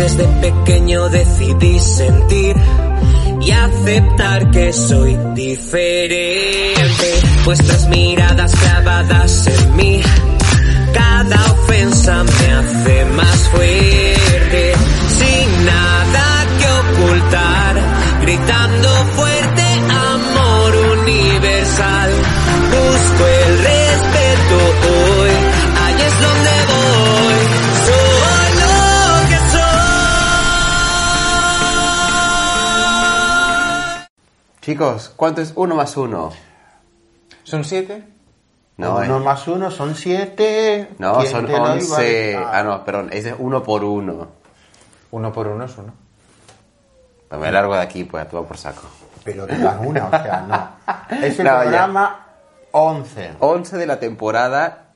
Desde pequeño decidí sentir y aceptar que soy diferente. Vuestras miradas clavadas en mí, cada ofensa me hace más fuerte. Sin nada que ocultar, gritando fuerte amor universal. Busco el respeto Chicos, ¿cuánto es uno más uno? ¿Son siete? No, uno eh. más uno son siete. No, ¿Quién son te once. decir? Ah, no, perdón, es de uno por uno. Uno por uno es uno. Pues me largo de aquí, pues a todo por saco. Pero digas una, o sea, no. Es el No, ya. programa 11. 11 de la temporada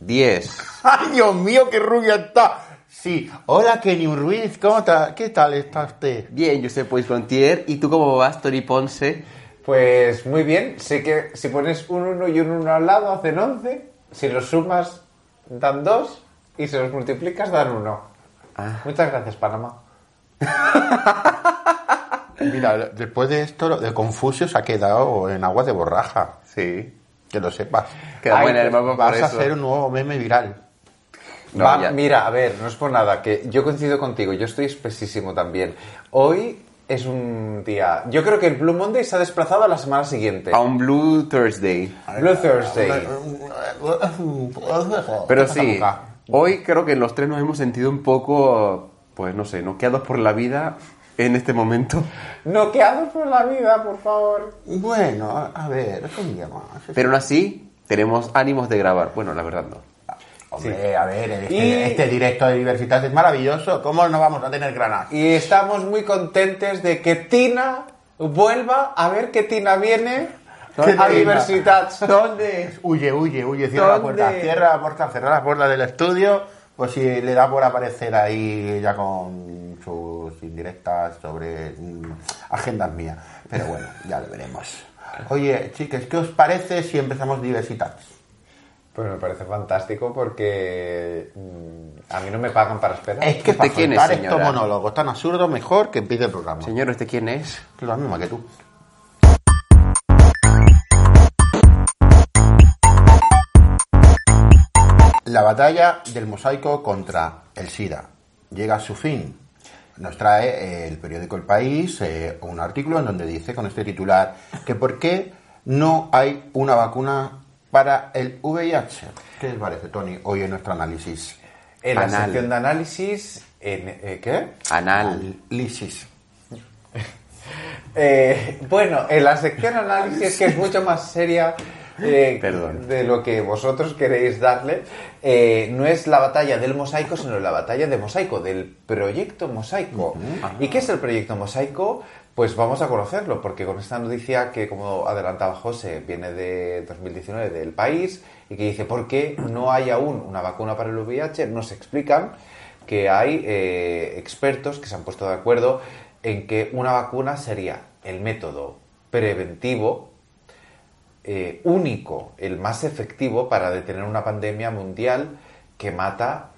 10. ¡Ay, Dios mío, qué rubia está! Sí. Hola, Kenny Ruiz, ¿cómo está? ¿Qué tal está usted? Bien, yo soy Pues Frontier. ¿Y tú cómo vas, Tony Ponce? Pues muy bien, sé que si pones un 1 y un 1 al lado hacen 11, si los sumas dan 2 y si los multiplicas dan 1. Ah. Muchas gracias, Panamá. Mira, después de esto, de Confucio se ha quedado en agua de borraja. Sí. Que lo sepas. Queda Ay, buena pues Vas a hacer un nuevo meme viral. No, Va, mira, a ver, no es por nada, que yo coincido contigo, yo estoy espesísimo también. Hoy es un día... Yo creo que el Blue Monday se ha desplazado a la semana siguiente. A un Blue Thursday. Blue Thursday. Pero sí, hoy creo que los tres nos hemos sentido un poco, pues no sé, noqueados por la vida en este momento. Noqueados por la vida, por favor. Bueno, a- a ver, es un día más. Pero aún así, tenemos ánimos de grabar. Bueno, la verdad no. Hombre, a ver, este, Y- este directo de Diversitas es maravilloso. ¿Cómo no vamos a tener granas? Y estamos muy contentes de que Tina vuelva a ver que Tina viene ¿Qué a Tina? Diversitat. ¿Dónde? Huye, huye, huye, cierra la puerta, cierra la puerta, cierra la puerta del estudio, pues si le da por aparecer ahí ya con sus indirectas sobre mm, agendas mías. Pero bueno, ya lo veremos. Oye, chicas, ¿qué os parece si empezamos Diversitas? Pues me parece fantástico porque mm, a mí no me pagan para esperar. Es que ¿Usted para quién es, soltar estos señora? monólogos tan absurdos, mejor que empiece el programa. Señor, ¿este quién es? Lo mismo que tú. La batalla del mosaico contra el SIDA llega a su fin. Nos trae eh, el periódico El País eh, un artículo en donde dice con este titular que por qué no hay una vacuna para el VIH. ¿Qué les parece, Tony, hoy en nuestro análisis? En la sección de análisis, en, eh, ¿qué? Análisis. Eh, bueno, en la sección análisis, que es mucho más seria eh, Perdón. de lo que vosotros queréis darle, eh, no es la batalla del mosaico, sino la batalla de mosaico, del proyecto mosaico. ¿Y qué es el proyecto mosaico? Pues vamos a conocerlo, porque con esta noticia que, como adelantaba José, viene de 2019 del país y que dice por qué no hay aún una vacuna para el VIH, nos explican que hay eh, expertos que se han puesto de acuerdo en que una vacuna sería el método preventivo eh, único, el más efectivo para detener una pandemia mundial que mata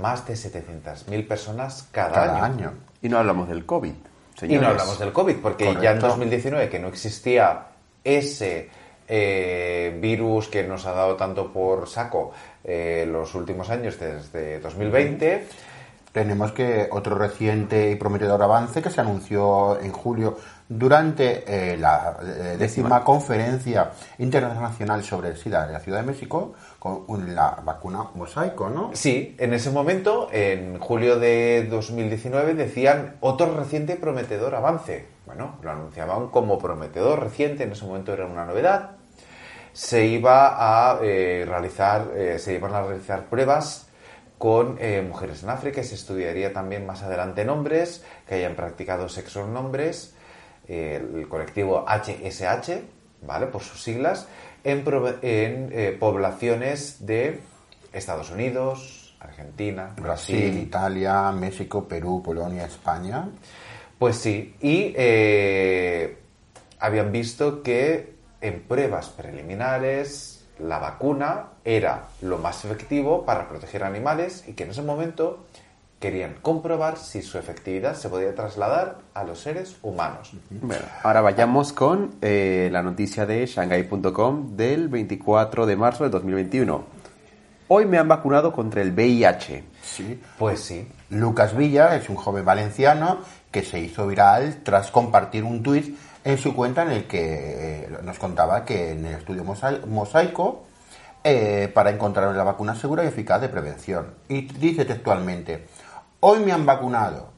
más de 700.000 personas cada, Cada año. año. Y no hablamos del COVID. Y señores. no hablamos del COVID, porque ya en Correcto. 2019, que no existía ese eh, virus que nos ha dado tanto por saco eh, los últimos años, desde 2020, Tenemos que otro reciente y prometedor avance que se anunció en julio durante eh, la eh, décima conferencia internacional sobre el SIDA en la Ciudad de México con un- la vacuna mosaico, ¿no? Sí, en ese momento, en julio de 2019, decían otro reciente prometedor avance. Bueno, lo anunciaban como prometedor reciente, en ese momento era una novedad. se iba a eh, realizar, eh, se iban a realizar pruebas con eh, mujeres en África y se estudiaría también más adelante en hombres que hayan practicado sexo en hombres, el colectivo HSH, ¿vale? Por sus siglas, en, eh, poblaciones de Estados Unidos, Argentina, Brasil, Brasil, Italia, México, Perú, Polonia, España. Pues sí, y eh, habían visto que en pruebas preliminares la vacuna era lo más efectivo para proteger animales y que en ese momento querían comprobar si su efectividad se podía trasladar a los seres humanos. Bueno, ahora vayamos con eh, la noticia de Shanghai.com del 24 de marzo de 2021. Hoy me han vacunado contra el VIH. Sí. Pues sí, Lucas Villa es un joven valenciano que se hizo viral tras compartir un tuit en su cuenta en el que eh, nos contaba que en el estudio Mosai- Mosaico eh, para encontrar la vacuna segura y eficaz de prevención. Y dice textualmente, hoy me han vacunado,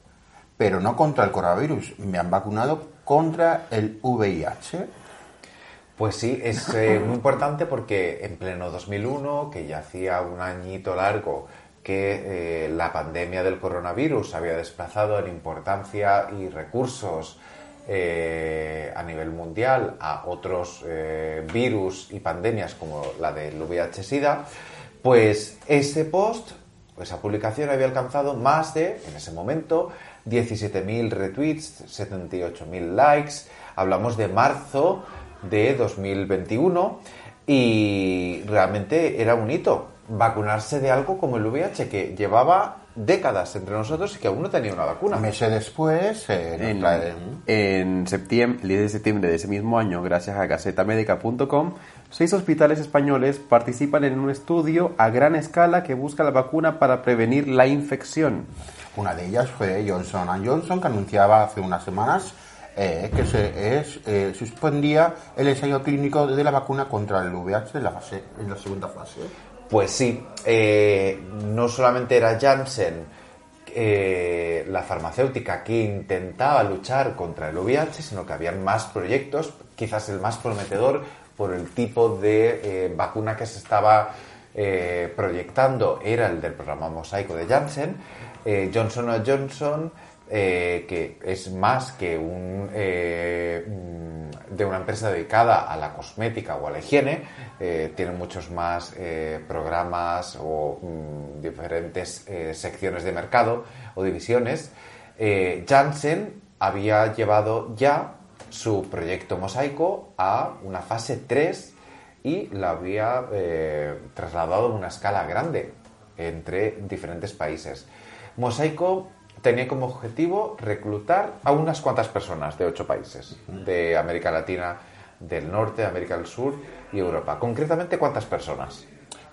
pero no contra el coronavirus, me han vacunado contra el VIH. Pues sí, es eh, muy importante porque en pleno 2001, que ya hacía un añito largo que eh, la pandemia del coronavirus había desplazado en importancia y recursos eh, a nivel mundial a otros virus y pandemias como la del VIH-Sida, pues ese post, esa publicación había alcanzado más de, en ese momento, 17.000 retweets, 78.000 likes. Hablamos de marzo de 2021 y realmente era un hito vacunarse de algo como el VIH que llevaba décadas entre nosotros y que aún no tenía una vacuna. Meses después, eh, En, septiembre, el 10 de septiembre de ese mismo año, gracias a gacetamedica.com, seis hospitales españoles participan en un estudio a gran escala que busca la vacuna para prevenir la infección. Una de ellas fue Johnson Johnson, que anunciaba hace unas semanas eh, que se es, eh, suspendía el ensayo clínico de la vacuna contra el VIH en la, fase, en la segunda fase. Pues sí, eh, no solamente era Janssen eh, la farmacéutica que intentaba luchar contra el VIH, sino que habían más proyectos, quizás el más prometedor por el tipo de eh, vacuna que se estaba eh, proyectando era el del programa Mosaico de Janssen. Eh, Johnson Johnson, que es más que un, mm, de una empresa dedicada a la cosmética o a la higiene, tiene muchos más programas o mm, diferentes secciones de mercado o divisiones. Janssen había llevado ya su proyecto Mosaico a una fase 3 y la había eh, trasladado a una escala grande entre diferentes países. Mosaico tenía como objetivo reclutar a unas cuantas personas de ocho países, de América Latina, del Norte, América del Sur y Europa. Concretamente, ¿cuántas personas?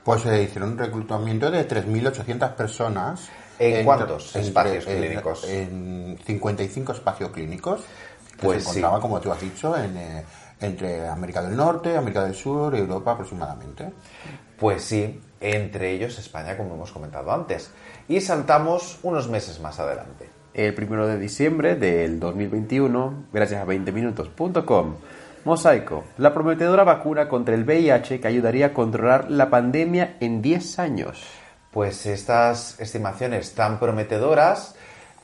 Pues se hicieron un reclutamiento de 3.800 personas. ¿En entre- cuántos espacios en- clínicos? En 55 espacios clínicos. Pues se sí. encontraban, como tú has dicho, en, eh, entre América del Norte, América del Sur y Europa aproximadamente. Pues sí, entre ellos España, como hemos comentado antes. Y saltamos unos meses más adelante. El 1 de diciembre del 2021, gracias a 20minutos.com, Mosaico, la prometedora vacuna contra el VIH que ayudaría a controlar la pandemia en 10 años. Pues estas estimaciones tan prometedoras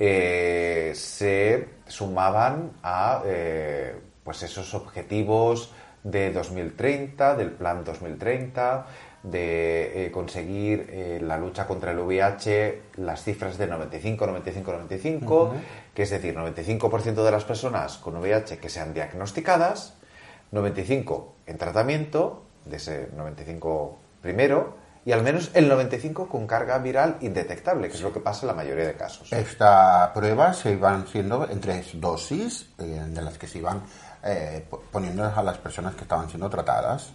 eh, se sumaban a eh, pues esos objetivos de 2030, del plan 2030, de eh, conseguir eh, la lucha contra el VIH, las cifras de 95, 95, 95, que es decir, 95% de las personas con VIH que sean diagnosticadas, 95 en tratamiento, de ese 95 primero, y al menos el 95 con carga viral indetectable, que es lo que pasa en la mayoría de casos. Esta prueba se iban siendo en tres dosis, eh, de las que se iban eh, po- poniendo a las personas que estaban siendo tratadas.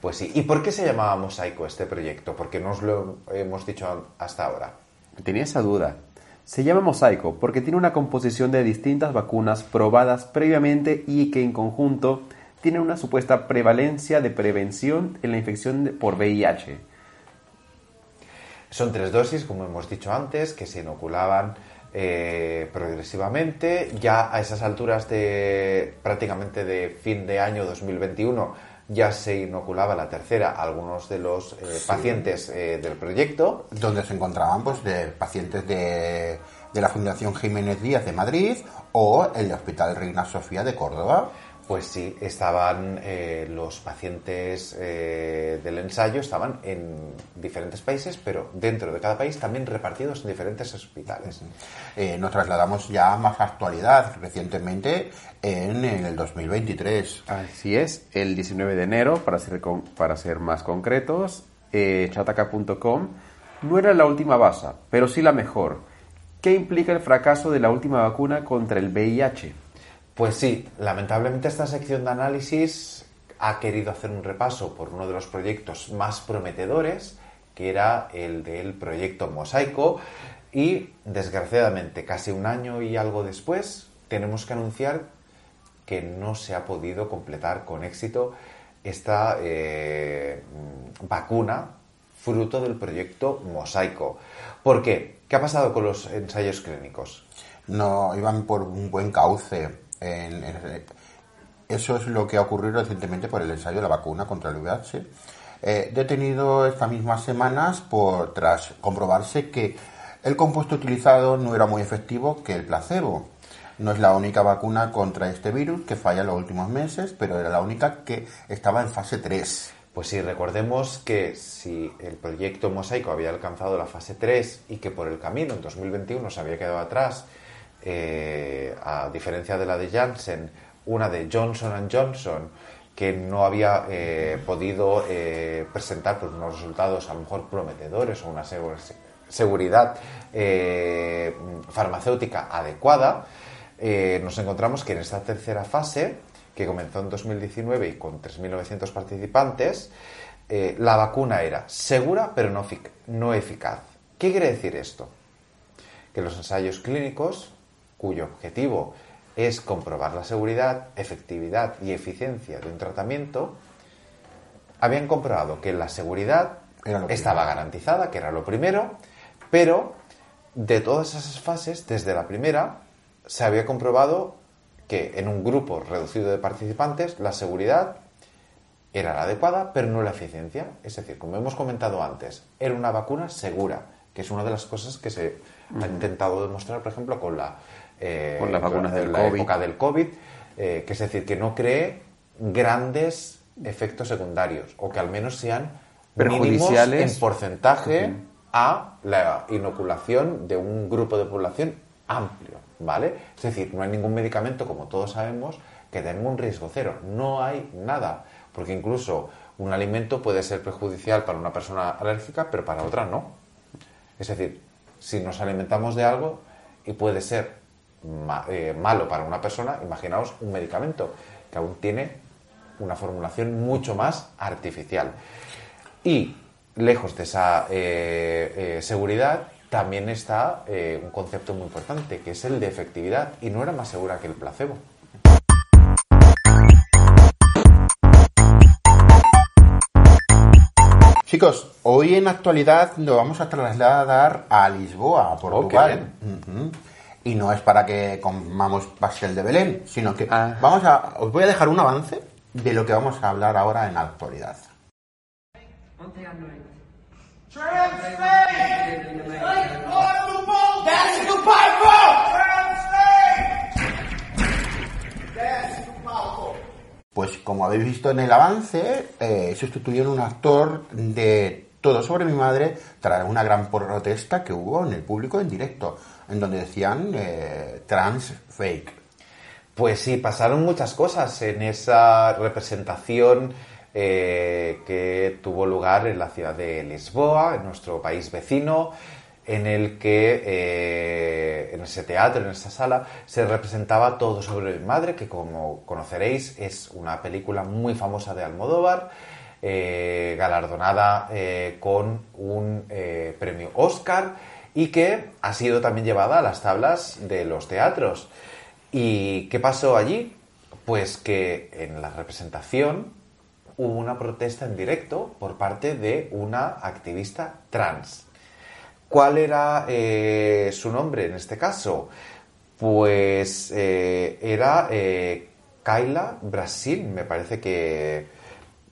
Pues sí. ¿Y por qué se llamaba Mosaico este proyecto? Porque no os lo hemos dicho hasta ahora. Tenía esa duda. Se llama mosaico porque tiene una composición de distintas vacunas probadas previamente y que en conjunto tienen una supuesta prevalencia de prevención en la infección por VIH. Son tres dosis, como hemos dicho antes, que se inoculaban eh, progresivamente. Ya a esas alturas de prácticamente de fin de año 2021 ya se inoculaba la tercera a algunos de los eh, pacientes eh, del proyecto. Donde se encontraban pues de pacientes de, de la Fundación Jiménez Díaz de Madrid o el Hospital Reina Sofía de Córdoba. Pues sí, estaban eh, los pacientes eh, del ensayo, estaban en diferentes países, pero dentro de cada país también repartidos en diferentes hospitales. Eh, nos trasladamos ya a más actualidad recientemente en, el 2023. Así es, el 19 de enero, para ser, con- para ser más concretos, eh, chataca.com no era la última baza, pero sí la mejor. ¿Qué implica el fracaso de la última vacuna contra el VIH? Pues sí, lamentablemente esta sección de análisis ha querido hacer un repaso por uno de los proyectos más prometedores, que era el del proyecto Mosaico, y desgraciadamente casi un año y algo después tenemos que anunciar que no se ha podido completar con éxito esta eh, vacuna fruto del proyecto Mosaico. ¿Por qué? ¿Qué ha pasado con los ensayos clínicos? No iban por un buen cauce. En- en- eso es lo que ha ocurrido recientemente por el ensayo de la vacuna contra el VIH. Eh, detenido estas mismas semanas por tras comprobarse que el compuesto utilizado no era muy efectivo que el placebo. No es la única vacuna contra este virus que falla en los últimos meses, pero era la única que estaba en fase 3. Pues sí, recordemos que si el proyecto Mosaico había alcanzado la fase 3 y que por el camino en 2021 se había quedado atrás, eh, a diferencia de la de Janssen, una de Johnson Johnson, que no había eh, podido eh, presentar pues, unos resultados a lo mejor prometedores o una segu- seguridad farmacéutica adecuada, nos encontramos que en esta tercera fase, que comenzó en 2019 y con 3.900 participantes, la vacuna era segura pero no eficaz. ¿Qué quiere decir esto? Que los ensayos clínicos, cuyo objetivo es comprobar la seguridad, efectividad y eficiencia de un tratamiento, habían comprobado que la seguridad estaba garantizada, que era lo primero, pero de todas esas fases, desde la primera, se había comprobado que en un grupo reducido de participantes la seguridad era la adecuada, pero no la eficiencia. Es decir, como hemos comentado antes, era una vacuna segura, que es una de las cosas que se ha intentado demostrar, por ejemplo, con la, eh, Con las vacunas del la COVID. época del COVID, eh, que es decir, que no cree grandes efectos secundarios, o que al menos sean Perjudiciales. en porcentaje a la inoculación de un grupo de población amplio, ¿vale? Es decir, no hay ningún medicamento, como todos sabemos, que tenga un riesgo cero. No hay nada, porque incluso un alimento puede ser perjudicial para una persona alérgica, pero para otra no. Es decir, si nos alimentamos de algo y puede ser ma- eh, malo para una persona, imaginaos un medicamento que aún tiene una formulación mucho más artificial. Y lejos de esa eh, eh, seguridad también está un concepto muy importante, que es el de efectividad, y no era más segura que el placebo. Chicos, hoy en actualidad nos vamos a trasladar a Lisboa, a Portugal. Ujú. Y no es para que comamos pastel de Belén, sino que Ah. vamos a, os voy a dejar un avance de lo que vamos a hablar ahora en la actualidad. Pues como habéis visto en el avance, eh, sustituyeron un actor de Todo sobre mi madre tras una gran protesta que hubo en el público en directo, en donde decían eh, trans fake. Pues sí, pasaron muchas cosas en esa representación eh, que tuvo lugar en la ciudad de Lisboa, en nuestro país vecino, en el que eh, en ese teatro, en esa sala, se representaba todo sobre mi madre, que como conoceréis es una película muy famosa de Almodóvar, eh, galardonada con un premio Oscar y que ha sido también llevada a las tablas de los teatros. ¿Y qué pasó allí? Pues que en la representación hubo una protesta en directo por parte de una activista trans. ¿Cuál era eh, su nombre en este caso? Pues eh, era eh, Kaila Brasil, me parece que,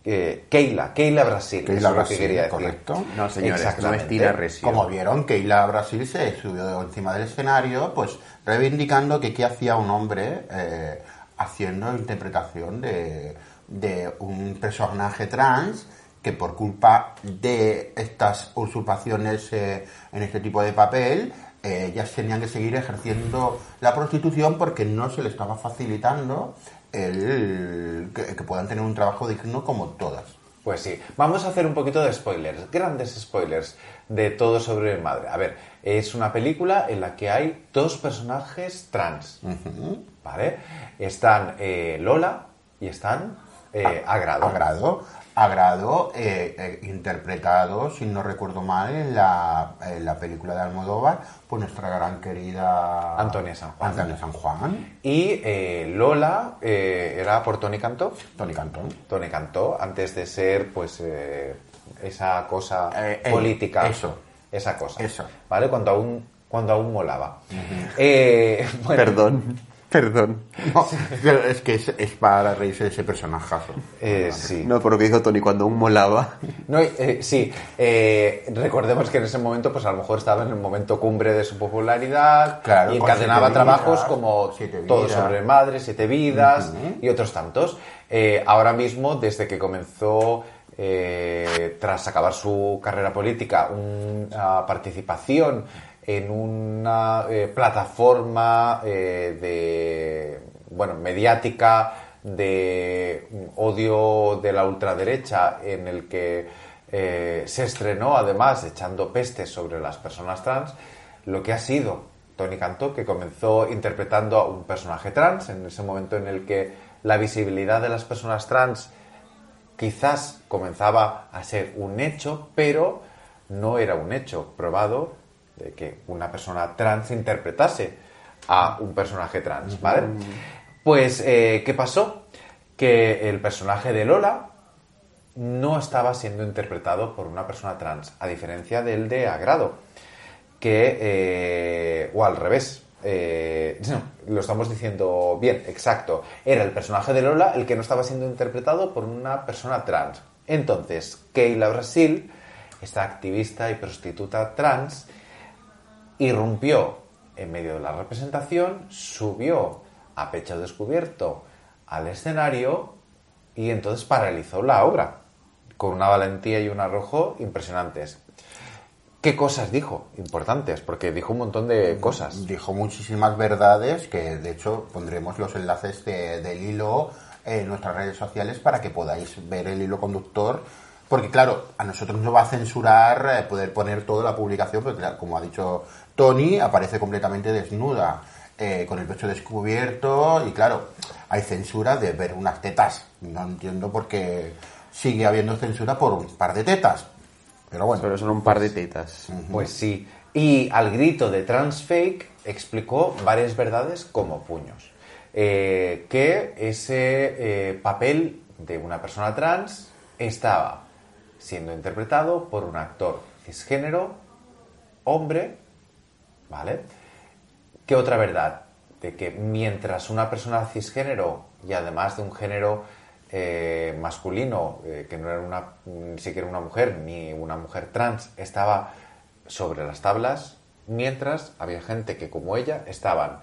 eh, Keila, Keila Brasil. Keila eso es lo Brasil, que quería decir. correcto. No, señores, no es Exactamente. Tina Resio. Como vieron, Keila Brasil se subió encima del escenario, pues reivindicando que qué hacía un hombre eh, haciendo interpretación de, de un personaje trans que por culpa de estas usurpaciones eh, en este tipo de papel, eh, ellas tenían que seguir ejerciendo la prostitución porque no se le estaba facilitando el que, que puedan tener un trabajo digno como todas. Pues sí, vamos a hacer un poquito de spoilers, grandes spoilers de todo sobre el madre. A ver, es una película en la que hay dos personajes trans, ¿vale? Están eh, Lola y están eh, Agrado. Agrado, Agrado eh, eh, interpretado, si no recuerdo mal, en la, en la película de Almodóvar, por nuestra gran querida Antonia San Juan. Antonia San Juan, Y eh, Lola eh, era por Tony Cantó. Tony Cantón. Tony Cantó, antes de ser, pues, eh, esa cosa Eh, eh, política. eso. Esa cosa. Eso. ¿Vale? Cuando aún, cuando aún molaba. Eh, bueno, Perdón, perdón. No, pero es que es, es para reírse de ese personajazo. eh, sí. No, por lo que dijo Tony, cuando aún molaba. No, eh, sí, eh, recordemos que en ese momento, pues a lo mejor estaba en el momento cumbre de su popularidad Claro, y encadenaba trabajos Vidas, como Todo sobre madre, Siete Vidas y otros tantos. Eh, ahora mismo, desde que comenzó, eh, tras acabar su carrera política, una participación en una eh, plataforma eh, de, bueno, mediática de odio de la ultraderecha en el que eh, se estrenó además echando pestes sobre las personas trans, lo que ha sido Tony Cantó, que comenzó interpretando a un personaje trans en ese momento en el que la visibilidad de las personas trans quizás comenzaba a ser un hecho, pero no era un hecho probado de que una persona trans interpretase a un personaje trans, ¿vale? Pues, eh, ¿qué pasó? Que el personaje de Lola no estaba siendo interpretado por una persona trans, a diferencia del de Agrado, que, eh, o al revés, eh, no, lo estamos diciendo bien, exacto, era el personaje de Lola el que no estaba siendo interpretado por una persona trans. Entonces, Keila Brasil, esta activista y prostituta trans, irrumpió en medio de la representación, subió a pecho descubierto al escenario y entonces paralizó la obra con una valentía y un arrojo impresionantes. ¿Qué cosas dijo? Importantes, porque dijo un montón de cosas. Dijo muchísimas verdades que de hecho pondremos los enlaces de- del hilo en nuestras redes sociales para que podáis ver el hilo conductor. Porque claro, a nosotros nos va a censurar eh, poder poner toda la publicación, porque claro, como ha dicho Tony, aparece completamente desnuda, eh, con el pecho descubierto y claro, hay censura de ver unas tetas. No entiendo por qué sigue habiendo censura por un par de tetas. Pero bueno, Pero son un par de tetas. Pues sí. Y al grito de Transfake explicó varias verdades como puños. Eh, que ese eh, papel de una persona trans estaba siendo interpretado por un actor cisgénero, hombre, ¿vale? ¿Qué otra verdad? De que mientras una persona cisgénero y además de un género eh, masculino, eh, que no era una, ni siquiera una mujer ni una mujer trans, estaba sobre las tablas, mientras había gente que como ella estaban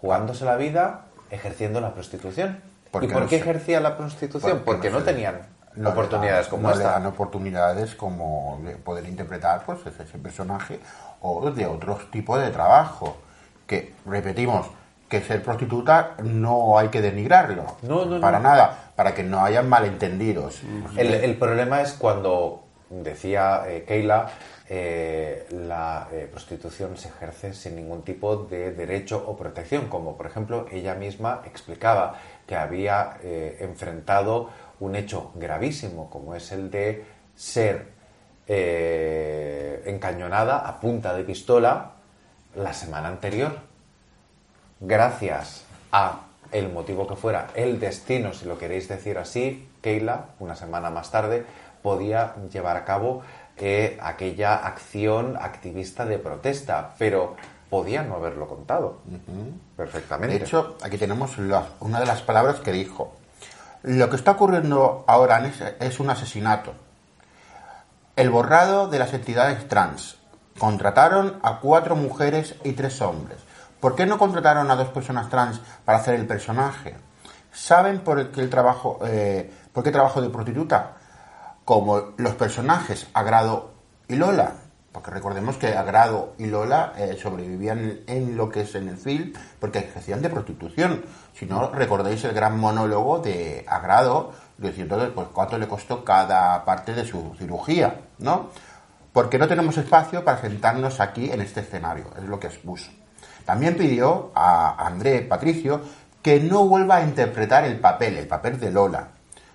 jugándose la vida ejerciendo la prostitución. ¿Por ¿Y qué por no qué se- ejercía la prostitución? Porque Porque no tenían no le oportunidades dan- como no le esta. dan oportunidades como de poder interpretar pues ese ese personaje o de otros tipos de trabajo que repetimos que ser prostituta no hay que denigrarlo No, no, no. para nada para que no hayan malentendidos El, el problema es cuando decía eh, Keila, eh, la eh, prostitución se ejerce sin ningún tipo de derecho o protección, como por ejemplo ella misma explicaba que había enfrentado un hecho gravísimo, como es el de ser encañonada a punta de pistola la semana anterior. Gracias a el motivo que fuera, el destino, si lo queréis decir así, Keila, una semana más tarde, podía llevar a cabo eh, aquella acción activista de protesta, pero podía no haberlo contado perfectamente. de hecho aquí tenemos una de las palabras que dijo Lo que está ocurriendo ahora es un asesinato. El borrado de las entidades trans. Contrataron a cuatro mujeres y tres hombres. ¿Por qué no contrataron a dos personas trans para hacer el personaje? ¿Saben por qué el trabajo, eh, por qué trabajo de prostituta? Como los personajes Agrado y Lola. Porque recordemos que Agrado y Lola eh, sobrevivían en lo que es en el film porque ejercían de prostitución. Si no, recordáis el gran monólogo de Agrado diciendo pues, cuánto le costó cada parte de su cirugía, ¿no? Porque no tenemos espacio para sentarnos aquí en este escenario, es lo que expuso. También pidió a André Patricio que no vuelva a interpretar el papel, el papel de Lola,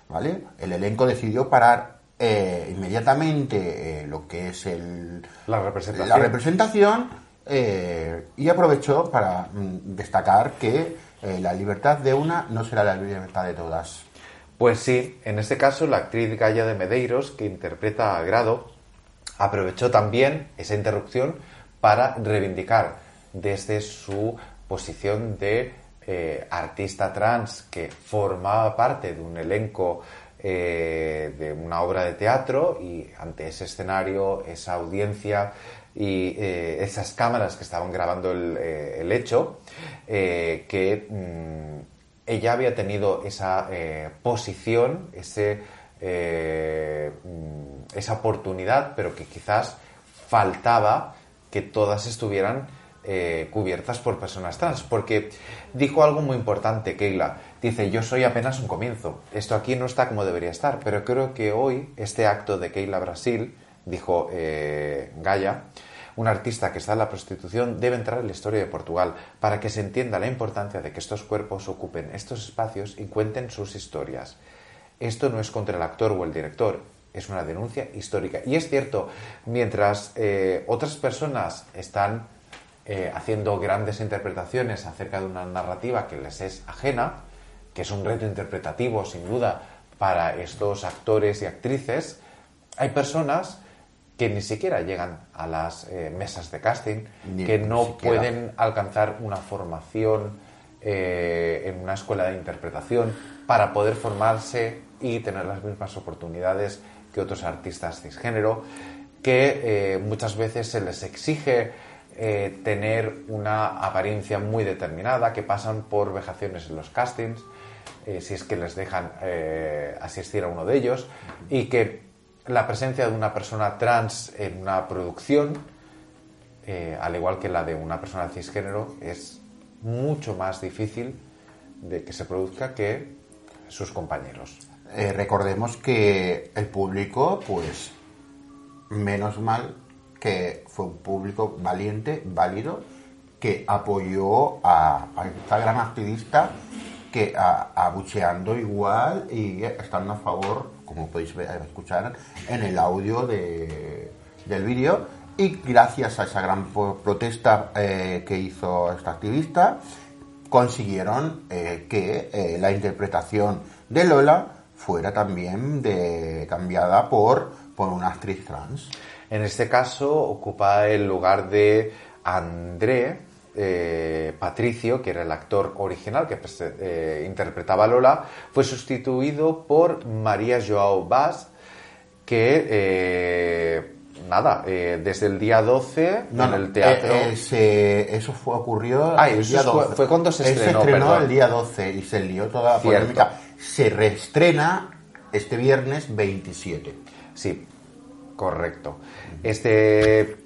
¿vale? El elenco decidió parar eh, inmediatamente eh, lo que es el, La representación. la representación eh, y aprovechó para mm, destacar que la libertad de una no será la libertad de todas. Pues sí, en este caso la actriz Gaia de Medeiros, que interpreta a Grado, aprovechó también esa interrupción para reivindicar desde su posición de artista trans que formaba parte de un elenco eh, de una obra de teatro y ante ese escenario, esa audiencia y eh, esas cámaras que estaban grabando el, eh, hecho, que mm, ella había tenido esa posición, ese, mm, esa oportunidad, pero que quizás faltaba que todas estuvieran cubiertas por personas trans. Porque dijo algo muy importante, Keila. Dice, yo soy apenas un comienzo. Esto aquí no está como debería estar. Pero creo que hoy este acto de Keila Brasil, dijo eh, Gaia, un artista que está en la prostitución debe entrar en la historia de Portugal para que se entienda la importancia de que estos cuerpos ocupen estos espacios y cuenten sus historias. Esto no es contra el actor o el director, es una denuncia histórica. Y es cierto, mientras eh, otras personas están eh, haciendo grandes interpretaciones acerca de una narrativa que les es ajena, que es un reto interpretativo sin duda para estos actores y actrices, hay personas que ni siquiera llegan a las eh, mesas de casting, Ni- que no siquiera. pueden alcanzar una formación eh, en una escuela de interpretación para poder formarse y tener las mismas oportunidades que otros artistas cisgénero, que eh, muchas veces se les exige tener una apariencia muy determinada, que pasan por vejaciones en los castings, eh, si es que les dejan eh, asistir a uno de ellos, y que la presencia de una persona trans en una producción eh, al igual que la de una persona cisgénero, es mucho más difícil de que se produzca que sus compañeros. Eh, recordemos que el público, pues, menos mal que fue un público valiente, válido, que apoyó a, a esta gran activista que abucheando igual y estando a favor, como podéis ver, escuchar en el audio de- del vídeo. Y gracias a esa gran protesta eh, que hizo esta activista, consiguieron eh, que eh, la interpretación de Lola fuera también de, cambiada por, por una actriz trans. En este caso ocupa el lugar de André eh, Patricio, que era el actor original que eh, interpretaba a Lola, fue sustituido por María Joao Vaz, que eh, nada, desde el día 12 en el teatro. se- eso fue, ocurrió Ay, el día fue- 12. fue cuando se estrenó, estrenó perdón. el día 12 y se lió toda la Cierto. polémica. Se reestrena este viernes 27. Sí, correcto. Este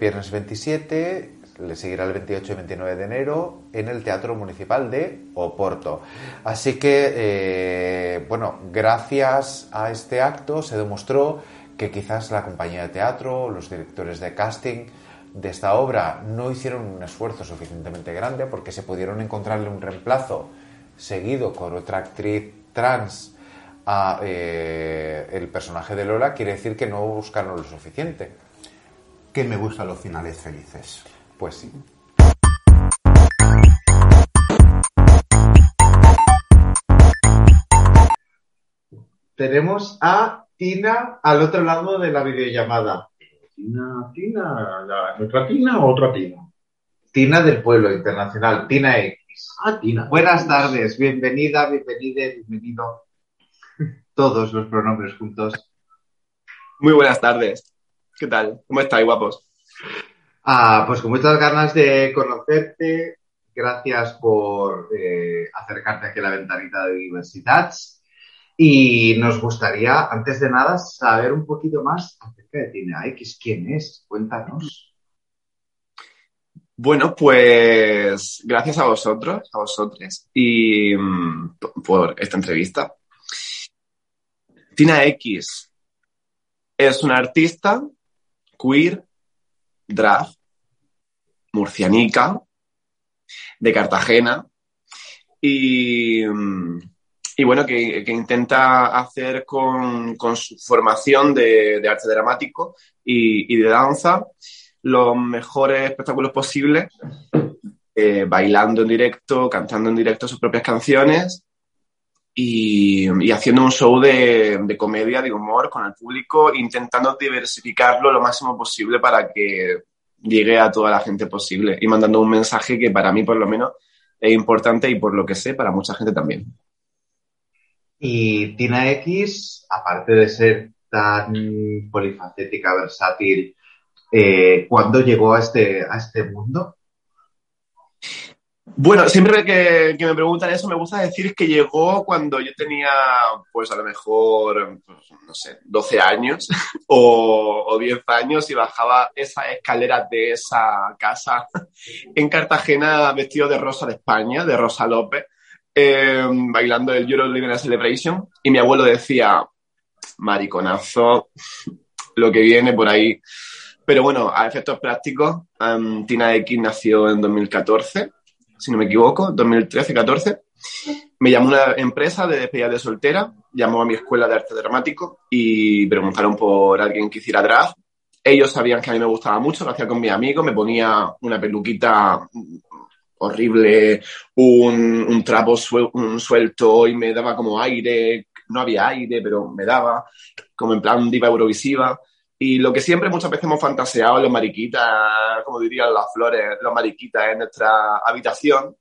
viernes 27 le seguirá el 28 y 29 de enero en el Teatro Municipal de Oporto. Así que, eh, bueno, gracias a este acto se demostró que quizás la compañía de teatro, los directores de casting de esta obra no hicieron un esfuerzo suficientemente grande porque se pudieron encontrarle un reemplazo seguido con otra actriz trans a eh, el personaje de Lola, quiere decir que no buscaron lo suficiente. Que me gustan los finales felices. Pues sí. Tenemos a Tina al otro lado de la videollamada. Tina, Tina, la- nuestra Tina o otra Tina. Tina del Pueblo Internacional, Tina X. Ah, Tina. Buenas tardes, bienvenida, bienvenida, bienvenido todos los pronombres juntos. Muy buenas tardes. ¿Qué tal? ¿Cómo estáis, guapos? Ah, pues con muchas ganas de conocerte. Gracias por eh, acercarte aquí a la ventanita de universidades. Y nos gustaría, antes de nada, saber un poquito más acerca de Tina X. ¿Quién es? Cuéntanos. Bueno, pues gracias a vosotros, a vosotros, y mm, por esta entrevista. Tina X es una artista queer, drag, murcianica, de Cartagena, y, y bueno, que, que, intenta hacer con, con su formación de, de, arte dramático y, y, de danza los mejores espectáculos posibles, eh, bailando en directo, cantando en directo sus propias canciones y, haciendo un show de, de, comedia, de humor con el público, intentando diversificarlo lo máximo posible para que llegue a toda la gente posible y mandando un mensaje que para mí por lo menos es importante y por lo que sé para mucha gente también. Y Tina X, aparte de ser tan polifacética, versátil, eh, ¿cuándo llegó a este, a este mundo? Bueno, siempre que, que, me preguntan eso, me gusta decir que llegó cuando yo tenía, pues a lo mejor, pues, no sé, 12 años o, o 10 años y bajaba esas escaleras de esa casa en Cartagena vestido de Rosa de España, de Rosa López eh, bailando el Euro Living Celebration y mi abuelo decía, mariconazo, lo que viene por ahí. Pero bueno, a efectos prácticos, um, Tina X nació en 2014, si no me equivoco, 2013-14. Me llamó una empresa de despedida de soltera, llamó a mi escuela de arte dramático y preguntaron por alguien que hiciera drag. Ellos sabían que a mí me gustaba mucho, lo hacía con mis amigos, me ponía una peluquita horrible, un, trapo suelto y me daba como aire, no había aire, pero me daba, como en plan diva eurovisiva. Y lo que siempre muchas veces hemos fantaseado los mariquitas, como dirían las flores, los mariquitas en nuestra habitación,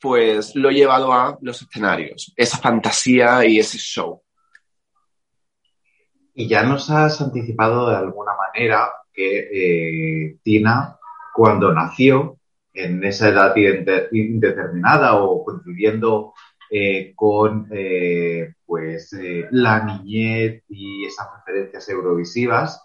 pues lo he llevado a los escenarios, esa fantasía y ese show. Y ya nos has anticipado de alguna manera que eh, Tina, cuando nació, en esa edad indeterminada o coincidiendo eh, con eh, pues eh, la niñez y esas referencias eurovisivas,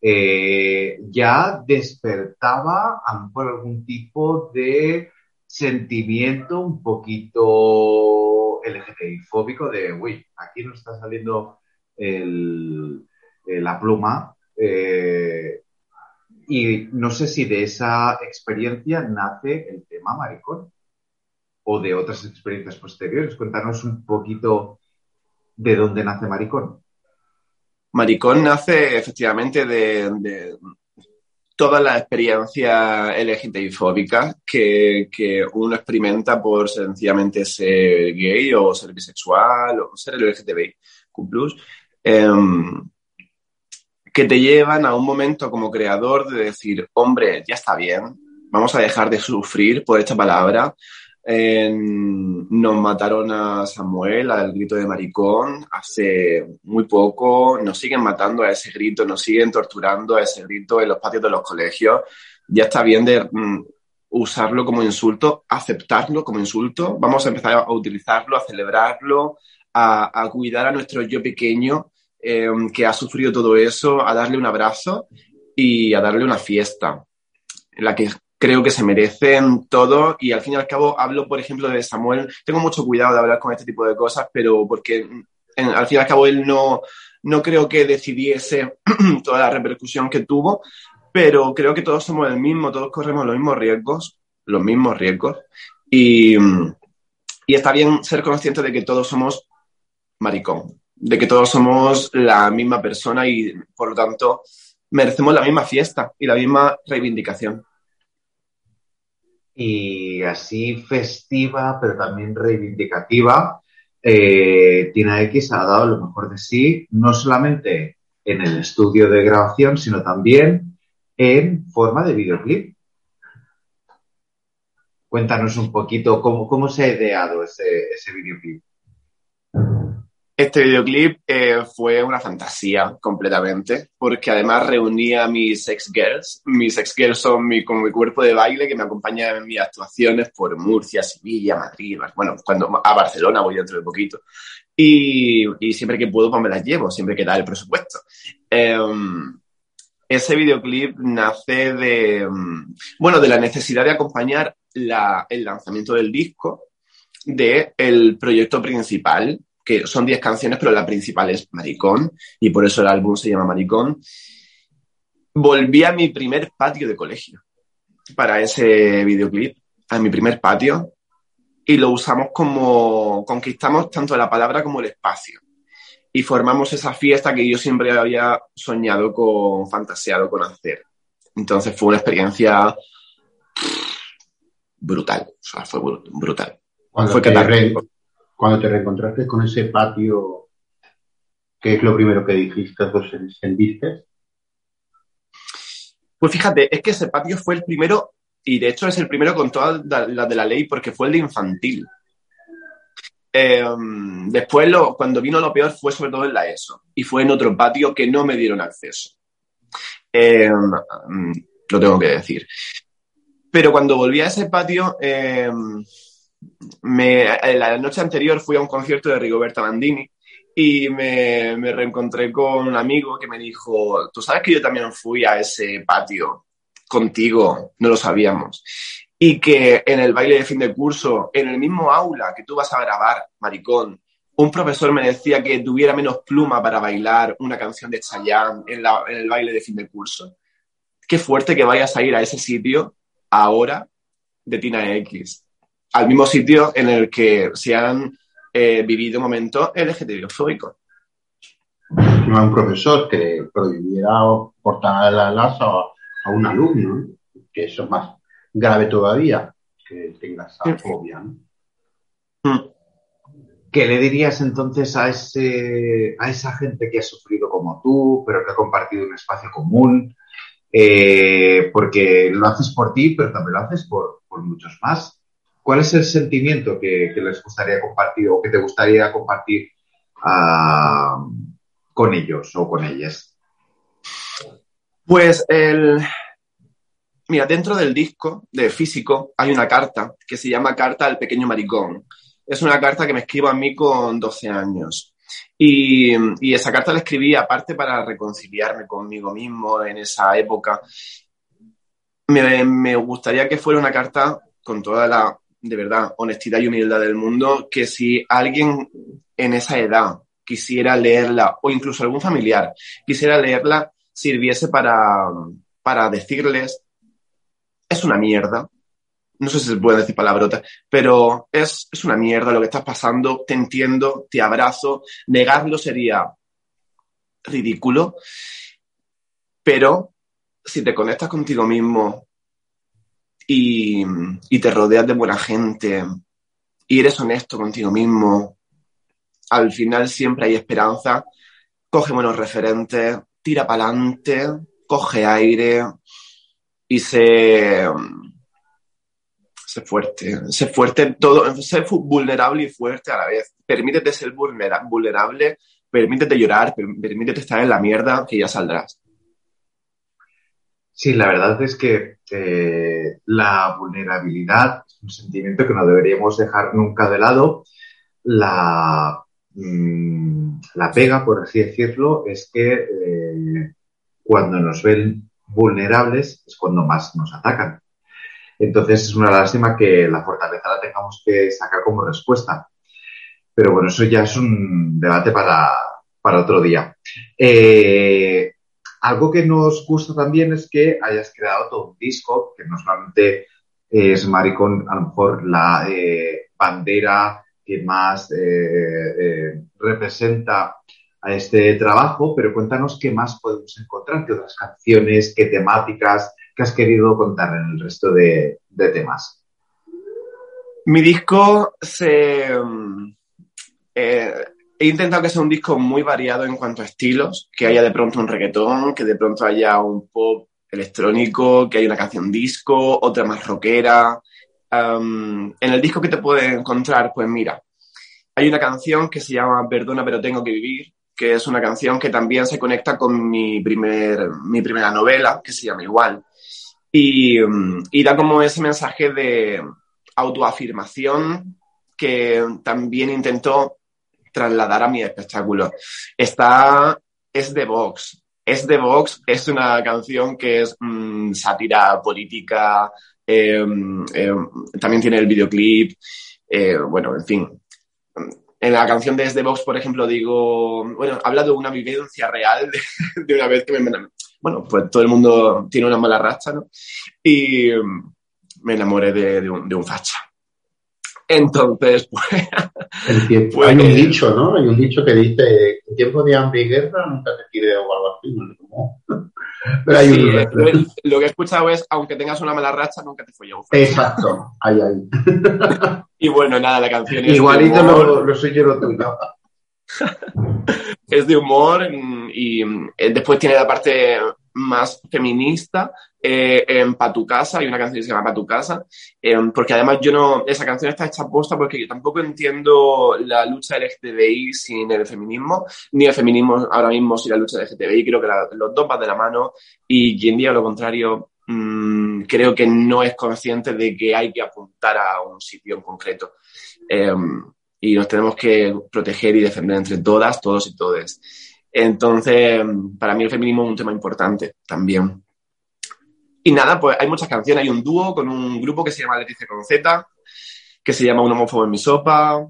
ya despertaba a lo mejor algún tipo de sentimiento un poquito LGTBI fóbico de, uy, aquí no está saliendo la pluma, y no sé si de esa experiencia nace el tema maricón o de otras experiencias posteriores. Cuéntanos un poquito de dónde nace maricón. Maricón nace efectivamente de, de toda la experiencia LGTBI fóbica que, que, uno experimenta por sencillamente ser gay o ser bisexual o ser LGTBI. Eh, que te llevan a un momento como creador de decir, hombre, ya está bien, vamos a dejar de sufrir por esta palabra. Nos mataron a Samuel, al grito de maricón, hace muy poco, nos siguen matando a ese grito, nos siguen torturando a ese grito en los patios de los colegios. Ya está bien de mm, usarlo como insulto, aceptarlo como insulto, vamos a empezar a utilizarlo, a celebrarlo, a, cuidar a nuestro yo pequeño eh, que ha sufrido todo eso, a darle un abrazo y a darle una fiesta, la que creo que se merecen todo y al fin y al cabo hablo, por ejemplo, de Samuel. Tengo mucho cuidado de hablar con este tipo de cosas, pero porque al fin y al cabo él no, no creo que decidiese toda la repercusión que tuvo, pero creo que todos somos el mismo, todos corremos los mismos riesgos, los mismos riesgos y, y está bien ser consciente de que todos somos maricón de que todos somos la misma persona y por lo tanto merecemos la misma fiesta y la misma reivindicación. Y así festiva, pero también reivindicativa, eh, Tina X ha dado lo mejor de sí, no solamente en el estudio de grabación, sino también en forma de videoclip. Cuéntanos un poquito cómo, cómo se ha ideado ese, ese videoclip. Este videoclip eh, fue una fantasía completamente, porque además reunía a mis ex girls. Mis ex girls son mi, como mi cuerpo de baile que me acompaña en mis actuaciones por Murcia, Sevilla, Madrid, bueno, cuando a Barcelona voy dentro de poquito. Y, y siempre que puedo, pues me las llevo, siempre que da el presupuesto. Em, ese videoclip nace de, bueno, de la necesidad de acompañar la, el lanzamiento del disco del el proyecto principal, que son 10 canciones, pero la principal es Maricón, y por eso el álbum se llama Maricón. Volví a mi primer patio de colegio para ese videoclip, a mi primer patio, y lo usamos como, conquistamos tanto la palabra como el espacio. Y formamos esa fiesta que yo siempre había soñado con, fantaseado con hacer. Entonces fue una experiencia brutal, o sea, fue brutal. Cuando, fue te, re, cuando te reencontraste con ese patio, ¿qué es lo primero que dijiste o sentiste? Pues fíjate, es que ese patio fue el primero, y de hecho es el primero con todas las de la ley, porque fue el de infantil. Eh, después, lo, cuando vino lo peor, fue sobre todo en la ESO, y fue en otro patio que no me dieron acceso. Eh, lo tengo que decir. Pero cuando volví a ese patio, eh, la noche anterior fui a un concierto de Rigoberta Mandini y me, reencontré con un amigo que me dijo, tú sabes que yo también fui a ese patio contigo, no lo sabíamos. Y que en el baile de fin de curso, en el mismo aula que tú vas a grabar, maricón, un profesor me decía que tuviera menos pluma para bailar una canción de Chayanne en, en el baile de fin de curso. Qué fuerte que vayas a ir a ese sitio ahora de Tina X al mismo sitio en el que se han eh, vivido momentos LGTBI-fóbicos. No un profesor que prohibiera portar la laza a un alumno, que eso es más grave todavía, que tenga esa fobia. ¿no? Mm. ¿Qué le dirías entonces a, ese, a esa gente que ha sufrido como tú, pero que ha compartido un espacio común? Eh, porque lo haces por ti, pero también lo haces por, por muchos más. ¿Cuál es el sentimiento que, les gustaría compartir o que te gustaría compartir uh, con ellos o con ellas? Pues el... Mira, dentro del disco de físico hay una carta que se llama Carta al Pequeño Maricón. Es una carta que me escribo a mí con 12 años. Y, esa carta la escribí aparte para reconciliarme conmigo mismo en esa época. Me gustaría que fuera una carta con toda la de verdad, honestidad y humildad del mundo, que si alguien en esa edad quisiera leerla, o incluso algún familiar quisiera leerla, sirviese para, para decirles, es una mierda, no sé si se puede decir palabrotas, pero es, es una mierda lo que estás pasando, te entiendo, te abrazo, negarlo sería ridículo, pero si te conectas contigo mismo y, te rodeas de buena gente y eres honesto contigo mismo, al final siempre hay esperanza, coge buenos referentes, tira para adelante, coge aire y sé, sé fuerte, sé fuerte, todo, sé vulnerable y fuerte a la vez. Permítete ser vulnerable, permítete llorar, permítete estar en la mierda que ya saldrás. Sí, la verdad es que eh, la vulnerabilidad es un sentimiento que no deberíamos dejar nunca de lado. La, la pega, por así decirlo, es que eh, cuando nos ven vulnerables es cuando más nos atacan. Entonces es una lástima que la fortaleza la tengamos que sacar como respuesta. Pero bueno, eso ya es un debate para, para otro día. Eh, algo que nos gusta también es que hayas creado todo un disco, que no solamente es Maricón, a lo mejor la eh, bandera que más eh, eh, representa a este trabajo, pero cuéntanos qué más podemos encontrar, qué otras canciones, qué temáticas, qué has querido contar en el resto de, temas. Mi disco se, he intentado que sea un disco muy variado en cuanto a estilos, que haya de pronto un reggaetón, que de pronto haya un pop electrónico, que haya una canción disco, otra más rockera. En el disco que te puedes encontrar, pues mira, hay una canción que se llama Perdona pero tengo que vivir, que es una canción que también se conecta con mi, primer, mi primera novela, que se llama igual. Y, y da como ese mensaje de autoafirmación que también intento trasladar a mi espectáculo. Está, es de Vox. Es de Vox, es una canción que es mm, sátira política, em, em, también tiene el videoclip, eh, bueno, en fin. En la canción de Es de Vox, por ejemplo, digo, bueno, habla de una vivencia real de, una vez que me, bueno, pues todo el mundo tiene una mala racha, ¿no? Y em, me enamoré de, un, de un facha. Entonces, pues, pues... Hay un dicho, ¿no? Hay un dicho que dice, en tiempo de hambre y guerra nunca te tire o algo así, ¿no? Pero hay un... Eh, lo que he escuchado es, aunque tengas una mala racha, nunca te folló. Exacto, ahí, ahí. y bueno, nada, la canción es Igualito lo, lo soy yo lo tuyo. es de humor y, y eh, después tiene la parte más feminista eh, en Pa' tu casa, hay una canción que se llama Pa' tu casa, eh, porque además yo no, esa canción está hecha posta porque yo tampoco entiendo la lucha LGTBI sin el feminismo, ni el feminismo ahora mismo sin la lucha LGTBI, creo que los dos van de la mano y quien diga lo contrario mmm, creo que no es consciente de que hay que apuntar a un sitio en concreto. Eh, y nos tenemos que proteger y defender entre todas, todos y todes. Entonces, para mí el feminismo es un tema importante también. Y nada, pues hay muchas canciones. Hay un dúo con un grupo que se llama Leticia con que se llama Un homófobo en mi sopa,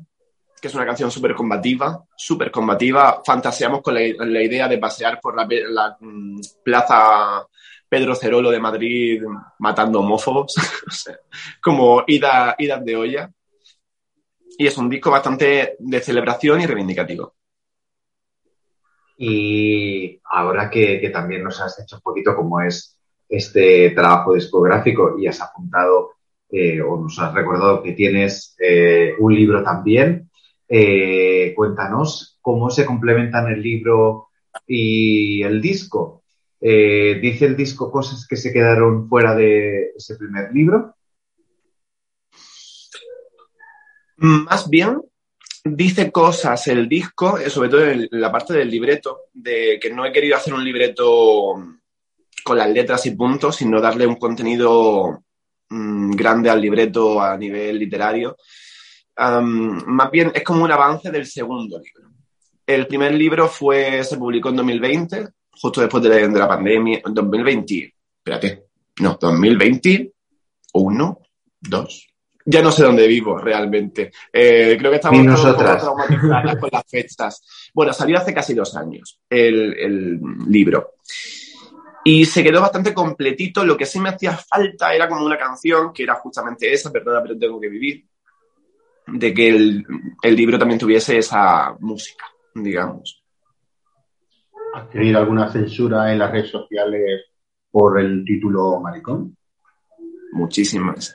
que es una canción súper combativa, súper combativa. Fantaseamos con la, idea de pasear por la, mm, plaza Pedro Cerolo de Madrid matando homófobos, como idas de olla. Y es un disco bastante de celebración y reivindicativo. Y ahora que, también nos has hecho un poquito cómo es este trabajo discográfico y has apuntado eh, o nos has recordado que tienes eh, un libro también, eh, cuéntanos cómo se complementan el libro y el disco. ¿Dice el disco cosas que se quedaron fuera de ese primer libro? Más bien, dice cosas el disco, eh, sobre todo en la parte del libreto, de que no he querido hacer un libreto con las letras y puntos, sino darle un contenido mm, grande al libreto a nivel literario. más bien es como un avance del segundo libro. El primer libro fue, se publicó en 2020, justo después de la, de la pandemia, en 2020, espérate, no, 2021, 2, ya no sé dónde vivo realmente. Eh, creo que estamos todos traumatizados con las fechas. Bueno, salió hace casi dos años el, libro. Y se quedó bastante completito. Lo que sí me hacía falta era como una canción, que era justamente esa, perdona, pero tengo que vivir, de que el, el libro también tuviese esa música, digamos. ¿Has tenido alguna censura en las redes sociales por el título Maricón? Muchísimas.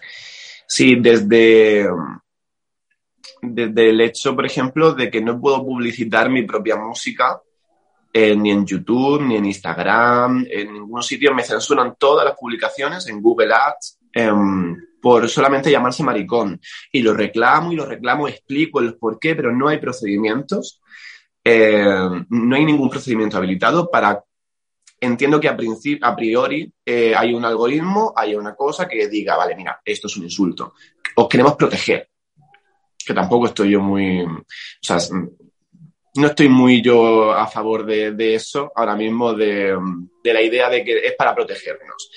Sí, desde, desde el hecho, por ejemplo, de que no puedo publicitar mi propia música eh, ni en YouTube, ni en Instagram, en ningún sitio. Me censuran todas las publicaciones en Google Ads em, por solamente llamarse maricón. Y lo reclamo y lo reclamo, explico el por qué, pero no hay procedimientos. Eh, no hay ningún procedimiento habilitado para entiendo que a, a priori eh, hay un algoritmo, hay una cosa que diga, vale, mira, esto es un insulto. Os queremos proteger. Que tampoco estoy yo muy. O sea, no estoy muy yo a favor de, eso ahora mismo, de, la idea de que es para protegernos.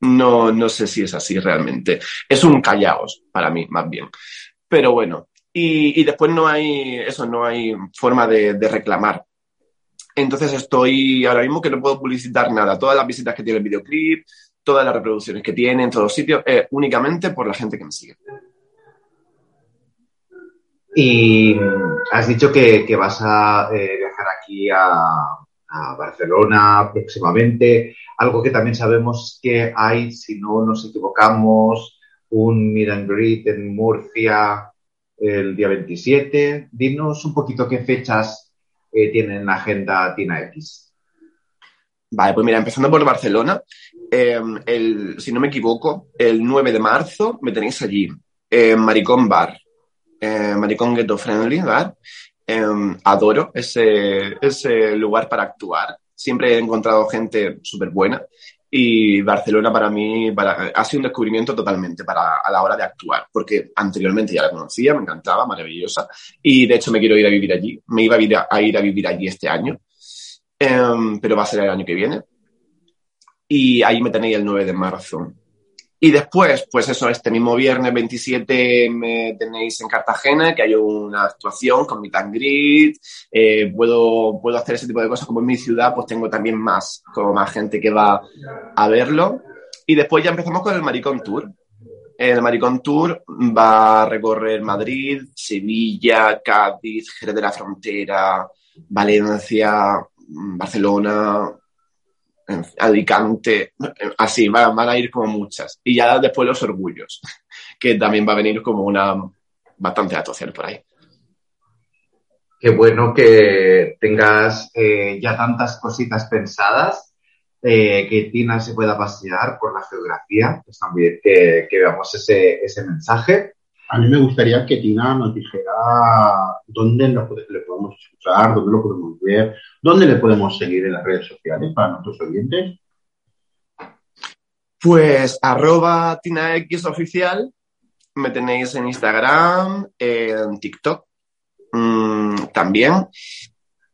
No, no sé si es así realmente. Es un callaos para mí, más bien. Pero bueno. Y, después no hay, eso, no hay forma de reclamar entonces estoy ahora mismo que no puedo publicitar nada. Todas las visitas que tiene el videoclip, todas las reproducciones que tiene en todos sitios, es únicamente por la gente que me sigue. Y has dicho que, vas a eh, viajar aquí a, Barcelona próximamente. Algo que también sabemos que hay, si no nos equivocamos, un meet and greet en Murcia el día 27. Dinos un poquito qué fechas tienen tiene la agenda Tina X? Vale, pues mira, empezando por Barcelona, em, el, si no me equivoco, el 9 de marzo me tenéis allí, en Maricón Bar. eh, Maricón Ghetto Friendly Bar. Em, adoro ese, ese lugar para actuar. Siempre he encontrado gente súper buena y Barcelona para mí para, ha sido un descubrimiento totalmente para, a la hora de actuar, porque anteriormente ya la conocía, me encantaba, maravillosa, y de hecho me quiero ir a vivir allí. Me iba a ir a, a ir a vivir allí este año, em, pero va a ser el año que viene. Y ahí me tenéis el 9 de marzo. Y después, pues eso, este mismo viernes 27 me tenéis en Cartagena, que hay una actuación con mi greet, eh, puedo, puedo hacer ese tipo de cosas como en mi ciudad, pues tengo también más, como más gente que va a verlo. Y después ya empezamos con el Maricón Tour. El Maricón Tour va a recorrer Madrid, Sevilla, Cádiz, Jerez de la Frontera, Valencia, Barcelona, Alicante, así, van, van a ir como muchas. Y ya después los orgullos, que también va a venir como una bastante actuación por ahí. Qué bueno que tengas eh, ya tantas cositas pensadas, eh, que Tina se pueda pasear por la geografía, pues también que, que veamos ese, ese mensaje. A mí me gustaría que Tina nos dijera dónde lo, le podemos escuchar, dónde lo podemos ver, dónde le podemos seguir en las redes sociales para nuestros oyentes. Pues arroba TinaX oficial, me tenéis en Instagram, en TikTok mm, también,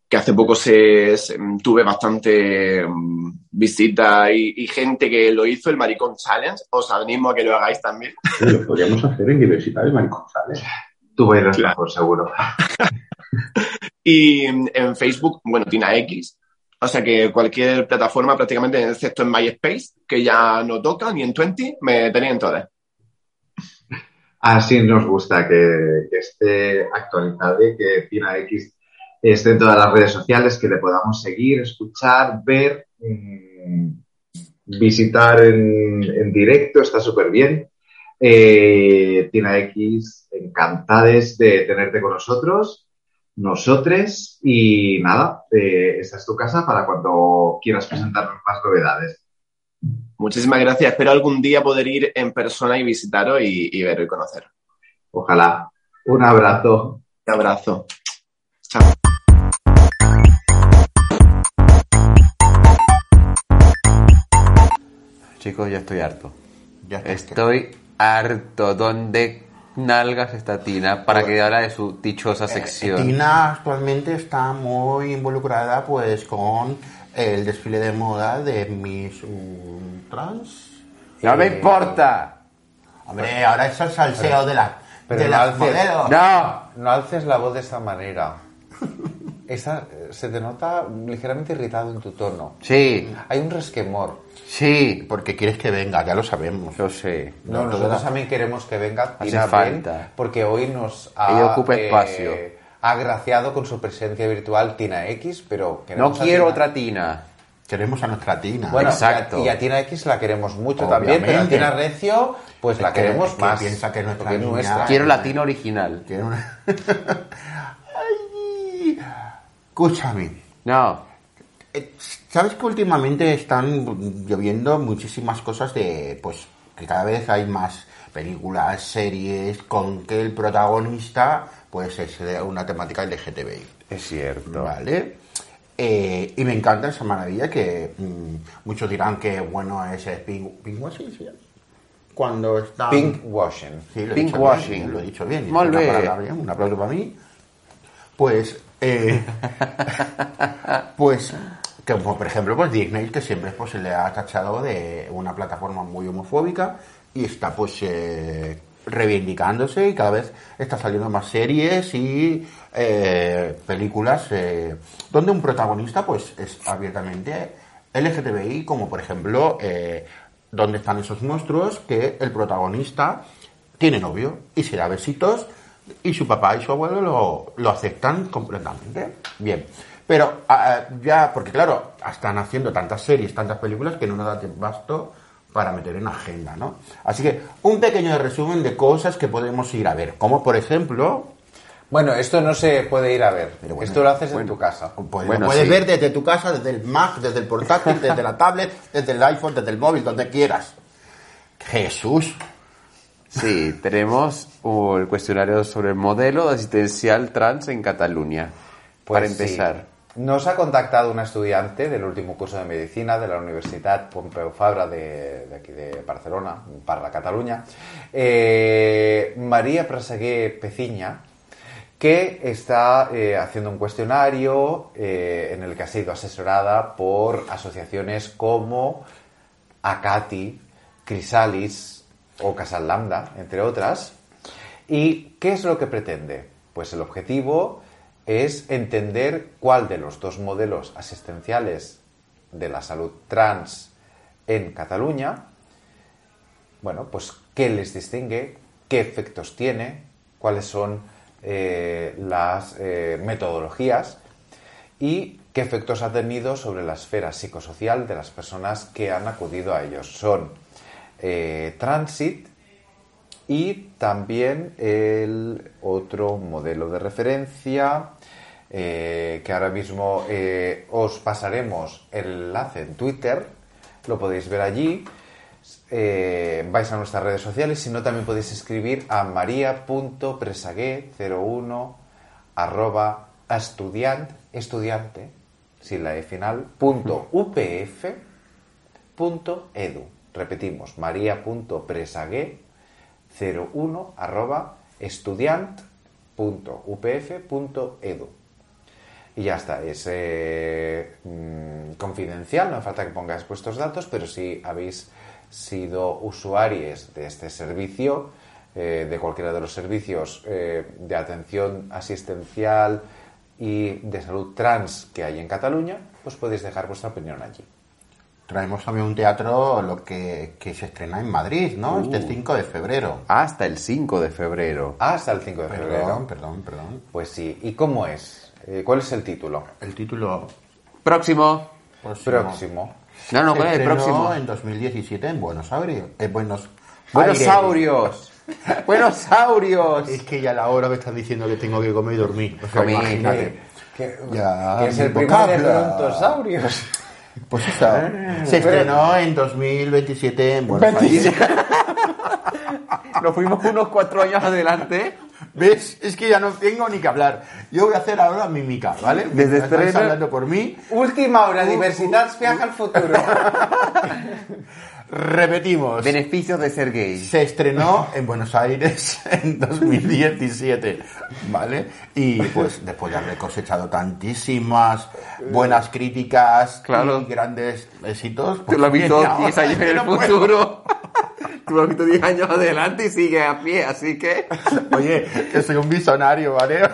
que hace poco se, se- tuve bastante mm, visita y, y gente que lo hizo, el Maricón Challenge, os animo a que lo hagáis también. Lo podríamos hacer en Diversidad de Maricón, ¿sabes? Tú bailas Claro. mejor, seguro. Y en Facebook, bueno, Tina X. O sea que cualquier plataforma, prácticamente, excepto en MySpace, que ya no toca, ni en Twenty, me tenéis en todas. Así nos gusta que, que esté actualizado y que Tina X esté en todas las redes sociales, que le podamos seguir, escuchar, ver, mm, visitar en, en directo, está súper bien. Eh, Tina X, encantades de tenerte con nosotros, nosotres, y nada, eh, esta es tu casa para cuando quieras presentarnos más novedades. Muchísimas gracias. Espero algún día poder ir en persona y visitaros y, y veros y conoceros. Ojalá. Un abrazo. Un abrazo. Chao. Chicos, ya estoy harto. Ya. Estoy harto. ¿Dónde nalgas está Tina para que habla de su dichosa sección? Eh, Tina actualmente está muy involucrada pues con el desfile de moda de Miss um, Trans. ¡No me Eh, importa! Hombre, ahora es el salseo de, la, pero de no las alces- modelos. ¡No! No alces la voz de esa manera. Esa- se te nota ligeramente irritado en tu tono. Sí, Hay un resquemor. sí, Porque quieres que venga, ya lo sabemos. yo sé. No, nosotros también queremos que venga Hace Tina falta. Ben, porque hoy nos ha, ocupa espacio. ha agraciado con su presencia virtual Tina X, pero No quiero Tina- otra Tina. Queremos a nuestra Tina. Bueno, Exacto. y a, y a Tina X la queremos mucho también, pero a Obviamente. Tina Recio, pues la que- queremos que más. piensa que nuestra es nuestra. Quiero la Tina original. Quiero una- Ay, escúchame. No. Eh, ¿Sabes que últimamente están lloviendo muchísimas cosas de, pues, que cada vez hay más películas, series, con que el protagonista, pues, es una temática LGTBI? Es cierto. ¿Vale? Eh, y me encanta esa maravilla que mm, muchos dirán que, bueno, es pink, pinkwashing, ¿sí? Cuando está... Pinkwashing. Sí, lo he dicho bien, lo he dicho bien. Una bé. palabra bien, Un aplauso para mí. Pues, eh, pues, que, como por ejemplo, pues Disney, que siempre pues, se le ha tachado de una plataforma muy homofóbica y está pues eh, reivindicándose y cada vez está saliendo más series y eh, películas donde un protagonista pues es abiertamente LGTBI, como por ejemplo donde están esos monstruos que el protagonista tiene novio y se da besitos y su papá y su abuelo lo, lo aceptan completamente. Bien. Pero ah, ya, porque claro, están haciendo tantas series, tantas películas que no nos da basto para meter en agenda, ¿no? Así que un pequeño resumen de cosas que podemos ir a ver, como por ejemplo, Bueno, esto no se puede ir a ver. Pero bueno, esto lo haces en tu casa. pues, Bueno, lo puedes sí. ver desde tu casa, desde el Mac, desde el portátil, desde la tablet, desde el iPhone, desde el móvil, donde quieras. Jesús. Sí, tenemos uh, el cuestionario sobre el modelo asistencial trans en Cataluña. Pues para sí. empezar. Nos ha contactado una estudiante del último curso de medicina de la Universidad Pompeu Fabra de, de aquí de Barcelona, para Cataluña, eh, María Prasagué Peciña, que está eh, haciendo un cuestionario eh, en el que ha sido asesorada por asociaciones como Acati, Crisalis o Casal Lambda, entre otras. ¿Y qué es lo que pretende? Pues el objetivo es entender cuál de los dos modelos asistenciales de la salud trans en Cataluña, bueno, pues qué les distingue, qué efectos tiene, cuáles son eh, las eh, metodologías y qué efectos ha tenido sobre la esfera psicosocial de las personas que han acudido a ellos. Son eh, Transit y también el otro modelo de referencia eh, que ahora mismo eh, os pasaremos el enlace en Twitter, lo podéis ver allí. Vais a nuestras redes sociales, si no también podéis escribir a maria.presagué01 arroba estudiant, estudiante, sin la E final, punto upf punto edu. Repetimos, maria.presagué 01 arroba estudiant.upf.edu. Y ya está, es eh, mm, confidencial, no hace falta que pongáis vuestros datos, pero si habéis sido usuarios de este servicio, eh, de cualquiera de los servicios eh, de atención asistencial y de salud trans que hay en Cataluña, pues podéis dejar vuestra opinión allí. Traemos también un teatro lo que, que se estrena en Madrid, ¿no? Este 5 de febrero. Hasta el 5 de febrero. Hasta el 5 de Perdón, febrero. perdón, perdón. Pues sí, ¿y cómo es? Eh, ¿Cuál es el título? El título Próximo. próximo. Próximo. No, no, ¿cuál es el próximo? en 2017 en Buenos Aires. En Buenos Buenos Aires. saurios. Buenos saurios. Es que ya la hora me estás diciendo que tengo que comer y dormir. O sea, Comí. Que, Ya, que es el primer de vocablo. Pues está. Se estrenó en 2027 en Buenos Aires. Nos fuimos unos cuatro años adelante. ¿Ves? Es que ya no tengo ni que hablar. Yo voy a hacer ahora mímica, ¿vale? Desde estreno- hablando por mí. Última hora, diversidad viaja al futuro. Repetimos. Beneficios de ser gay. Se estrenó en Buenos Aires en 2017, ¿vale? Y pues después de haber cosechado tantísimas buenas críticas Claro. y grandes éxitos... Tú pues, lo has visto ya, 10 años en el no futuro. Tú lo has visto 10 años adelante y sigue a pie, así que. Oye, que soy un visionario, ¿vale?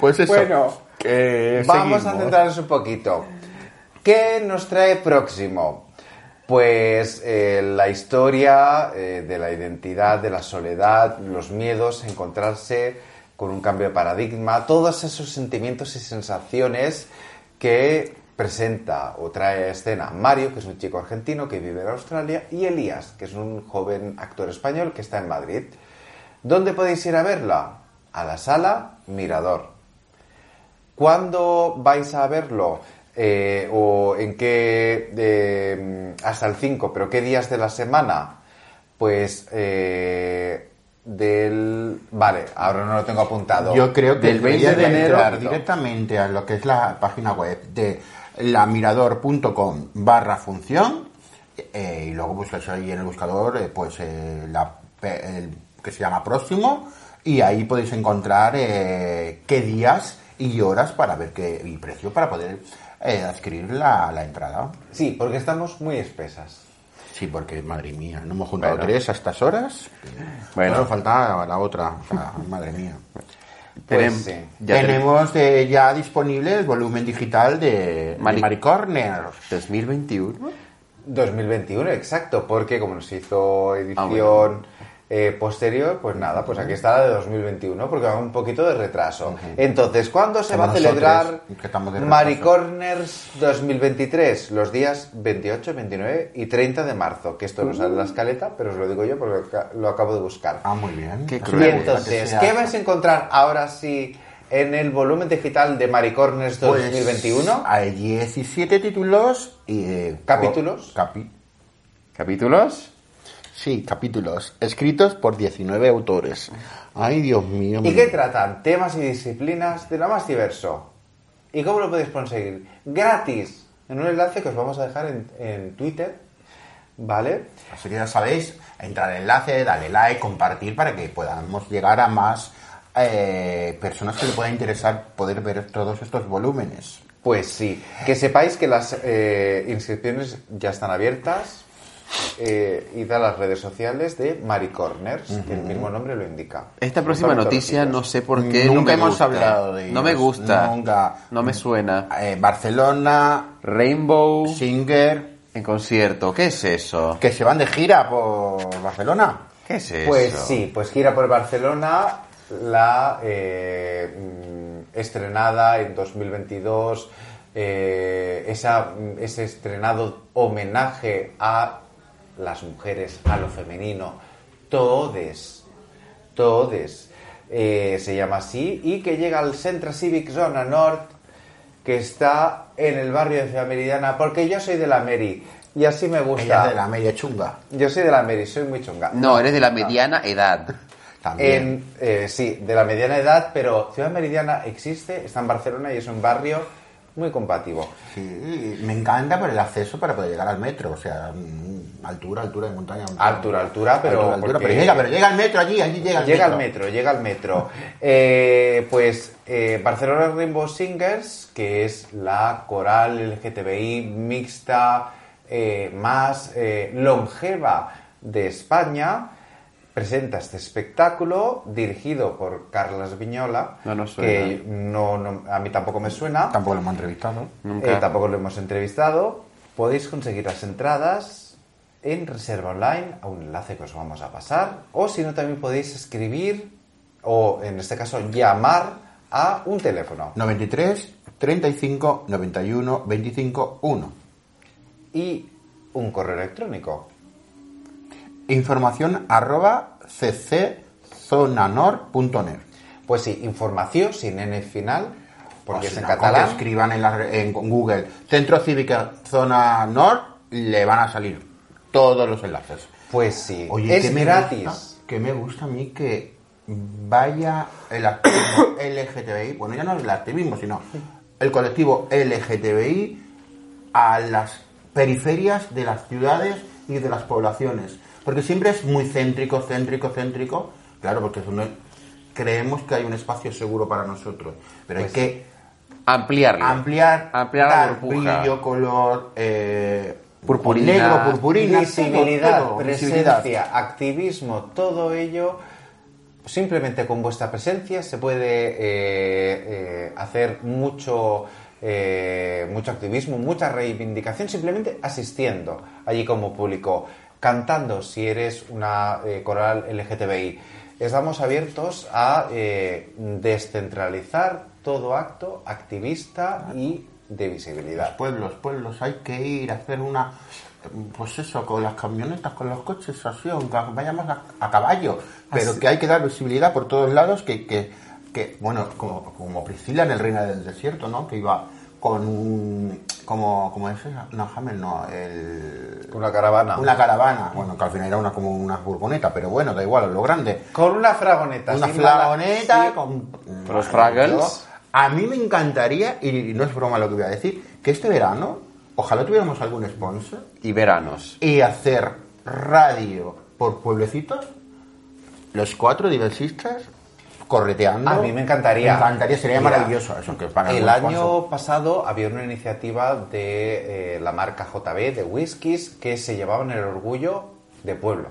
pues eso. Bueno, que Vamos a seguimos. centrarnos un poquito. ¿Qué nos trae próximo? Pues eh, la historia eh, de la identidad, de la soledad, los miedos, encontrarse con un cambio de paradigma, todos esos sentimientos y sensaciones que presenta o trae escena Mario, que es un chico argentino que vive en Australia, y Elías, que es un joven actor español que está en Madrid. ¿Dónde podéis ir a verla? A la sala Mirador. ¿Cuándo vais a verlo? Eh, ¿O en qué? eh, hasta el 5, pero ¿qué días de la semana? Pues eh, del... Vale, ahora no lo tengo apuntado. Yo creo que Del 20 deberías de enero, directamente a lo que es la página web de lamirador.com barra función y luego buscas ahí en el buscador pues la, el que se llama próximo y ahí podéis encontrar qué días y horas para ver qué y precio para poder eh, adquirir la, la entrada. Sí, porque estamos muy espesas. Sí, porque madre mía, no hemos juntado Bueno. tres a estas horas. Bueno. Bueno, falta la otra. O sea, madre mía. Pues Tenem- ya Tenemos eh, ya disponible el volumen digital de Mari- de Mari Corner. 2021. 2021, exacto, porque como nos hizo edición Ah, bueno. Eh, posterior, pues nada, pues aquí está la de 2021, porque va un poquito de retraso. Entonces, ¿cuándo se Como va a celebrar nosotros, que estamos de Mari retraso. Corners 2023? Los días 28, 29 y 30 de marzo, que esto no sale en la escaleta, pero os lo digo yo porque lo acabo de buscar. Ah, muy bien. Qué Y cruel. que entonces, ¿qué vais a encontrar ahora sí en el volumen digital de Mari Corners Pues, 2021? Hay 17 títulos y... eh, ¿Capítulos? capi- ¿Capítulos? Sí, capítulos escritos por 19 autores. Ay, Dios mío. ¿Y qué tratan? Temas y disciplinas de lo más diverso. ¿Y cómo lo podéis conseguir? Gratis. En un enlace que os vamos a dejar en, en Twitter. ¿Vale? Así que ya sabéis, entrar al enlace, darle like, compartir para que podamos llegar a más eh, personas que le pueda interesar poder ver todos estos volúmenes. Pues sí. Que sepáis que las eh, inscripciones ya están abiertas. Eh, id a las redes sociales de Maricorners, que el mismo nombre lo indica. Esta próxima noticia no sé por qué. Nunca hemos gusta. hablado de No me ellos. gusta. Nunca. No me suena. Eh, Barcelona, Rainbow Singer, en concierto. ¿Qué es eso? que se van de gira por Barcelona. ¿Qué es eso? Pues sí, pues gira por Barcelona, la eh, estrenada en 2022, eh, esa, ese estrenado homenaje a las mujeres, a lo femenino, todes, todes, eh, se llama así, y que llega al Centre Civic Zona Nord, que está en el barrio de Ciudad Meridiana, porque yo soy de la Meri, y así me gusta. Ella es de la media chunga. Yo soy de la Meri, soy muy chunga. No, eres de la mediana edad. También. En, eh, sí, de la mediana edad, pero Ciudad Meridiana existe, está en Barcelona y es un barrio muy compatible. Sí, me encanta por el acceso para poder llegar al metro. O sea, mm, altura, altura de montaña. montaña. Altura, altura, pero Altura, altura, porque- pero llega, pero llega al metro allí, allí llega el Llega metro. al metro, llega al metro. Eh, pues eh, Barcelona Rainbow Singers, que es la coral LGTBI mixta eh, más longeva de España, presenta este espectáculo dirigido por Carlas Viñola, No nos suena. que no, no- a mí tampoco me suena. Tampoco lo hemos entrevistado. Nunca. Eh, tampoco lo hemos entrevistado. Podéis conseguir las entradas en reserva online a un enlace que os vamos a pasar. O si no, también podéis escribir o en este caso llamar a un teléfono. 93 35 91 25 1. Y un correo electrónico. Información arroba cczonanor.net. Pues sí, información sin N final, porque O es si en que catalán. escriban en, la- en Google Centro Cívica Zona Nord, le van a salir todos los enlaces. Pues sí, Oye, es ¿qué me gratis. gusta? que me gusta a mí que vaya el activismo LGTBI, bueno, ya no el activismo, sino el colectivo LGTBI a las periferias de las ciudades y de las poblaciones. Porque siempre es muy céntrico, céntrico, céntrico. Claro, porque es donde creemos que hay un espacio seguro para nosotros. Pero Pues hay que Ampliarlo. ampliar, Ampliar la dar burbuja. brillo, color, eh, Purpurina. negro, purpurina, visibilidad, todo, todo, presencia, visibilidad. activismo, todo ello, simplemente con vuestra presencia se puede eh, eh, hacer mucho, eh, mucho activismo, mucha reivindicación, simplemente asistiendo allí como público, cantando si eres una eh, coral LGTBI. Estamos abiertos a eh, descentralizar todo acto activista y de visibilidad. pueblos, pueblos, hay que ir a hacer una, pues eso, con las camionetas, con los coches, así, aunque vayamos a, a caballo, pero que hay que dar visibilidad por todos lados, que, que, que, bueno, como, como Priscila en el Reina del Desierto, ¿no? Que iba con un, como, como es no, Hamel, no, el... Una caravana. Una caravana, bueno, que al final era una como una furgoneta, pero bueno, da igual, lo grande. Con una fragoneta. Una sí. con... Los Fraggles. A mí me encantaría, y no es broma lo que voy a decir, que este verano, ojalá tuviéramos algún sponsor, Y veranos. y hacer radio por pueblecitos, los cuatro diversistas, correteando. A mí me encantaría. Me encantaría, sería Mira, maravilloso eso. Que para El año sponsor. pasado había una iniciativa de eh, la marca JB, de whiskies, que se llevaban el orgullo de pueblo.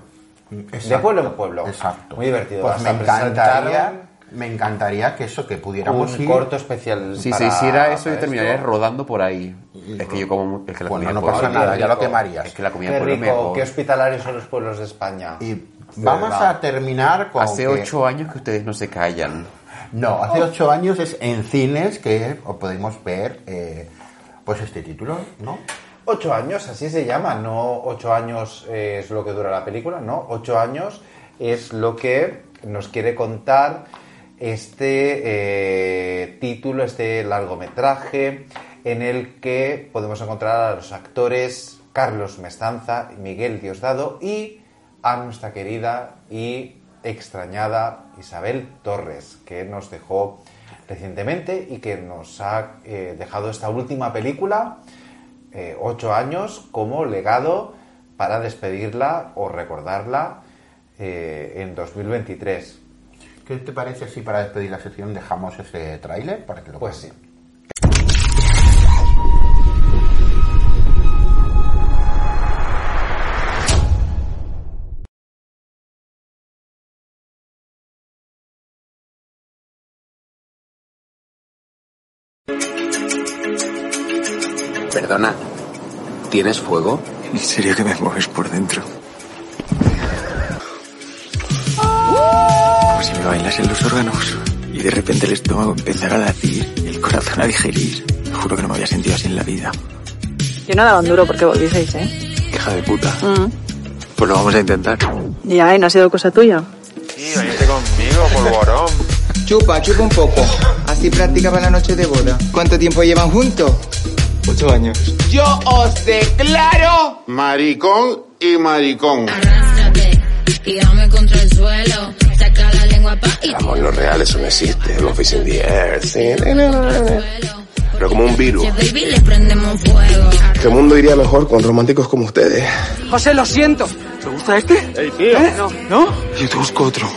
De Exacto, pueblo en pueblo. Exacto. Muy divertido. Pues Hasta me encantaría, me encantaría que eso, que pudiéramos un ir. corto especial. Si para- se hiciera eso, yo terminaría esto. rodando por ahí. Es que yo como... Es que la Bueno, comida no de pasa nada, ya lo quemarías. Es que la comida Qué de pueblo rico, mejor. qué hospitalarios son los pueblos de España. Y De vamos verdad. a terminar con. Hace que- ocho años que ustedes no se callan. No, hace ocho años es en cines que podemos ver eh, pues este título, ¿no? Ocho años, así se llama, no ocho años es lo que dura la película, no, ocho años es lo que nos quiere contar este eh, título, este largometraje, en el que podemos encontrar a los actores Carlos Mestanza, Miguel Diosdado y a nuestra querida y extrañada Isabel Torres, que nos dejó recientemente y que nos ha eh, dejado esta última película, eh, ocho años, como legado para despedirla o recordarla eh, en 2023. ¿Qué te parece si para despedir la sección dejamos ese tráiler para que lo Pues sí. ¿Tienes fuego? ¿En serio que me mueves por dentro? Como si me bailas en los órganos y de repente el estómago empezara a latir y el corazón a digerir. Juro que no me había sentido así en la vida. Yo no daban duro porque volvieseis, ¿eh? Hija de puta. Mm. Pues lo vamos a intentar. Ya, ¿y no ha sido cosa tuya? Sí, vente conmigo, polvorón. Chupa, chupa un poco. Así practica para la noche de boda. ¿Cuánto tiempo llevan juntos? Ocho años. Yo os declaro Maricón y maricón. y dame contra el suelo. Saca la lengua pa' y amor no real, eso no existe. Love is in the air. sí. Pero como un virus. le prendemos fuego. Que el mundo iría mejor con románticos como ustedes. José, lo siento. ¿Te gusta este? Ey, tío. ¿Eh? ¿No? ¿No? Yo te busco otro.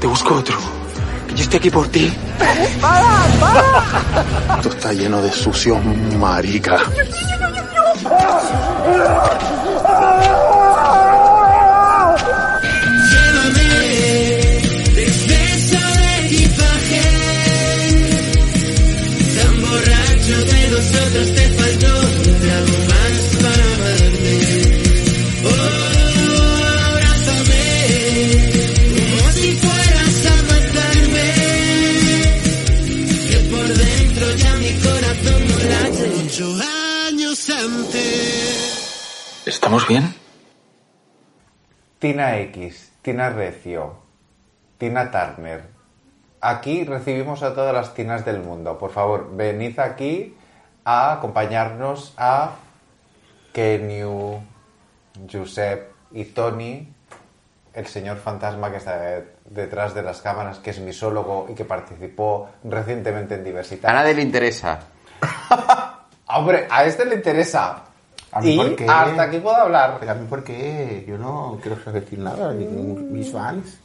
Te busco otro. Yo estoy aquí por ti. Esto está lleno de sucio marica. ¿Estamos bien? Tina X, Tina Recio, Tina Turner. Aquí recibimos a todas las tinas del mundo. Por favor, venid aquí a acompañarnos a Kenyu, Josep y Tony, el señor fantasma que está de- detrás de las cámaras, que es misólogo y que participó recientemente en Diversidad. A nadie le interesa. Hombre, a este le interesa. A mí y por qué. hasta aquí puedo hablar. Pero a mí por qué, yo no quiero decir nada, ni mis fans.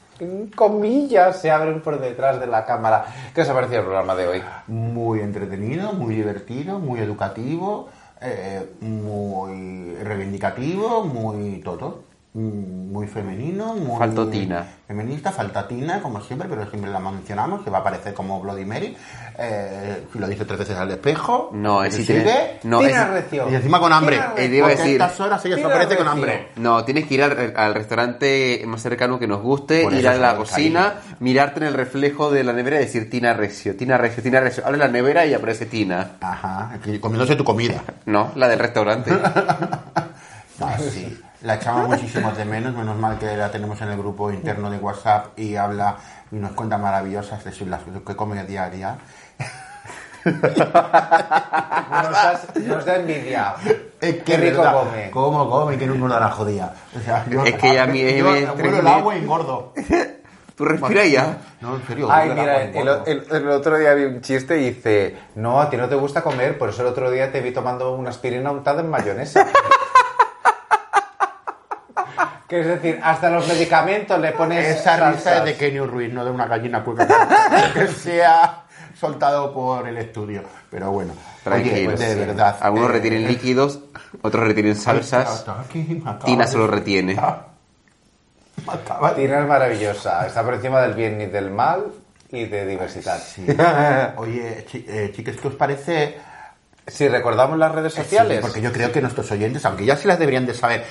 comillas se abren por detrás de la cámara. ¿Qué os ha parecido el programa de hoy? Muy entretenido, muy divertido, muy educativo, eh, muy reivindicativo, muy todo. Mm, Muy femenino, muy... Faltó Tina. Feminista, falta Tina, como siempre, pero siempre la mencionamos, que va a aparecer como Bloody Mary. Eh, si lo dice tres veces al espejo. No, es si sigue. tiene- no, es-. Y encima con hambre. A Porque decir- estas horas ella se Tina aparece con hambre. No, tienes que ir al, al restaurante más cercano que nos guste, Por ir a la cocina, mirarte en el reflejo de la nevera y decir Tina Recio, Tina Recio, Tina Recio. Abre la nevera y aparece Tina. Ajá, comiéndose tu comida. No, la del restaurante. Ah, sí. La echamos muchísimo de menos, menos mal que la tenemos en el grupo interno de WhatsApp y habla y nos cuenta maravillosas de sus- las que come día a día. Nos, da envidia. Es que Qué rico verdad, come. ¿Cómo come? Que no la jodía. O sea, yo, Es que ya a mí- yo, me- me huelo el agua y engordo. ¿Tú respiras ya? No, en serio. Ay, mira, el, el- el otro día vi un chiste y dice, no, a ti no te gusta comer, por eso el otro día te vi tomando una aspirina untada en mayonesa. que es decir, hasta los medicamentos le pones Esa risa salsas. es de Kenny Ruiz, no de una gallina cueca que se ha soltado por el estudio. Pero bueno, oye, Tranquilos. de sí. verdad. Algunos eh, retienen líquidos, otros retienen salsas. Aquí Tina de- se lo retiene. Tina es maravillosa, está por encima del bien y del mal y de diversidad. Sí. Oye, chi- eh, chicos, ¿qué os parece? Si recordamos las redes sociales. Sí, porque yo creo que nuestros oyentes, aunque ya sí las deberían de saber,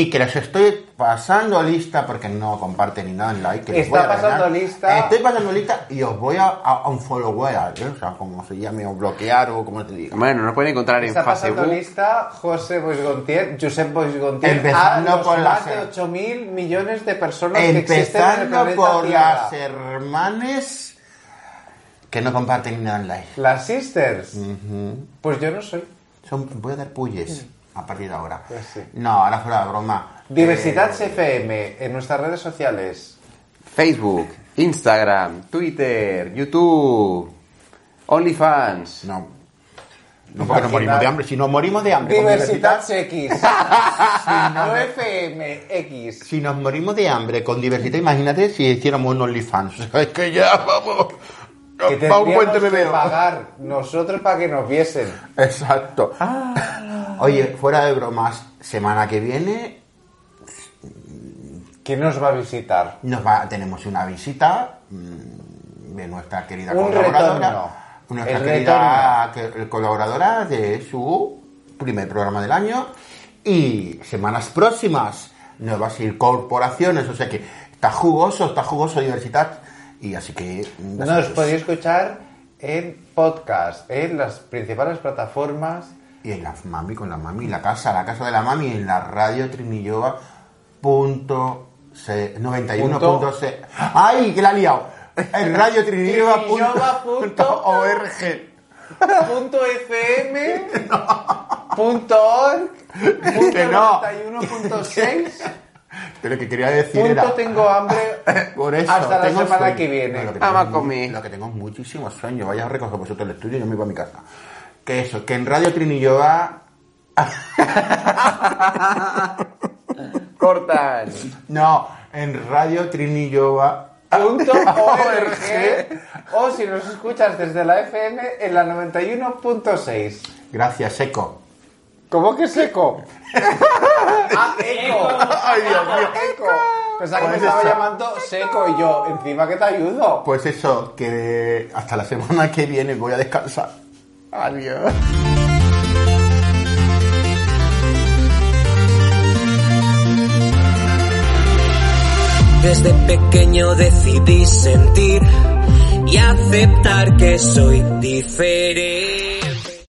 y que les estoy pasando lista porque no comparten ni nada en like. que les Está voy a pasando regañar. lista. Estoy pasando lista y os voy a, a, a unfollowear, ¿eh? o sea, como se llame, o bloquear o como te diga. Bueno, nos pueden encontrar en Está pasando lista José Boisgontier, Josep Boisgontier, Empezando a los por más las- de 8 mil millones de personas que existen en el Empezando planeta por Tierra. las hermanes que no comparten ni dan like. Las sisters. Pues yo no soy. Son, voy a dar pulles. A partir de ahora. Pues sí. No, ahora fuera de broma. Diversidad Eh, FM en nuestras redes sociales. Facebook, Instagram, Twitter, YouTube, OnlyFans. No. No porque nos morimos de hambre. Si nos morimos de hambre. Diversidad X. no FM X. Si nos morimos de hambre con diversidad, imagínate si hiciéramos un OnlyFans. Es que ya vamos. Que Va un puente tendríamos que bebé. pagar nosotros para que nos viesen. Exacto. Oye, fuera de bromas, semana que viene ¿Quién nos va a visitar? nos va, tenemos una visita mm, de nuestra querida Un colaboradora. retorno. Nuestra El querida que- colaboradora de su primer programa del año. Y semanas próximas, nuevas incorporaciones. O sea que está jugoso, está jugoso diversidad. Y así que. Nos podéis escuchar en podcast, en las principales plataformas. Y en la mami, con la mami, la casa, la casa de la mami, en la radio Trinillova punto se- 91.6. ¡Ay, que la ha liado! En radio Trinillova punto org. punto FM punto org punto Que no. 91.6 Pero que quería decir punto era... tengo hambre Por eso, hasta la semana sueño. que viene No, lo que Vamos a comer. Lo que tengo es muchísimo sueño. Vaya a recoger vosotros el estudio y yo me voy a mi casa. Que eso, que en Radio Trinillova... Cortan. No, en Radio Trinillova... punto org o si nos escuchas desde la FM en la 91.6 Gracias, Eco. ¿Cómo que seco? ¡Ah, eco! ¡Ay, Dios mío! ¡Eco! Pensaba que me Pues estaba eso. llamando seco y yo, encima que te ayudo. Pues eso, que hasta la semana que viene voy a descansar. Adiós. Desde pequeño decidí sentir y aceptar que soy diferente.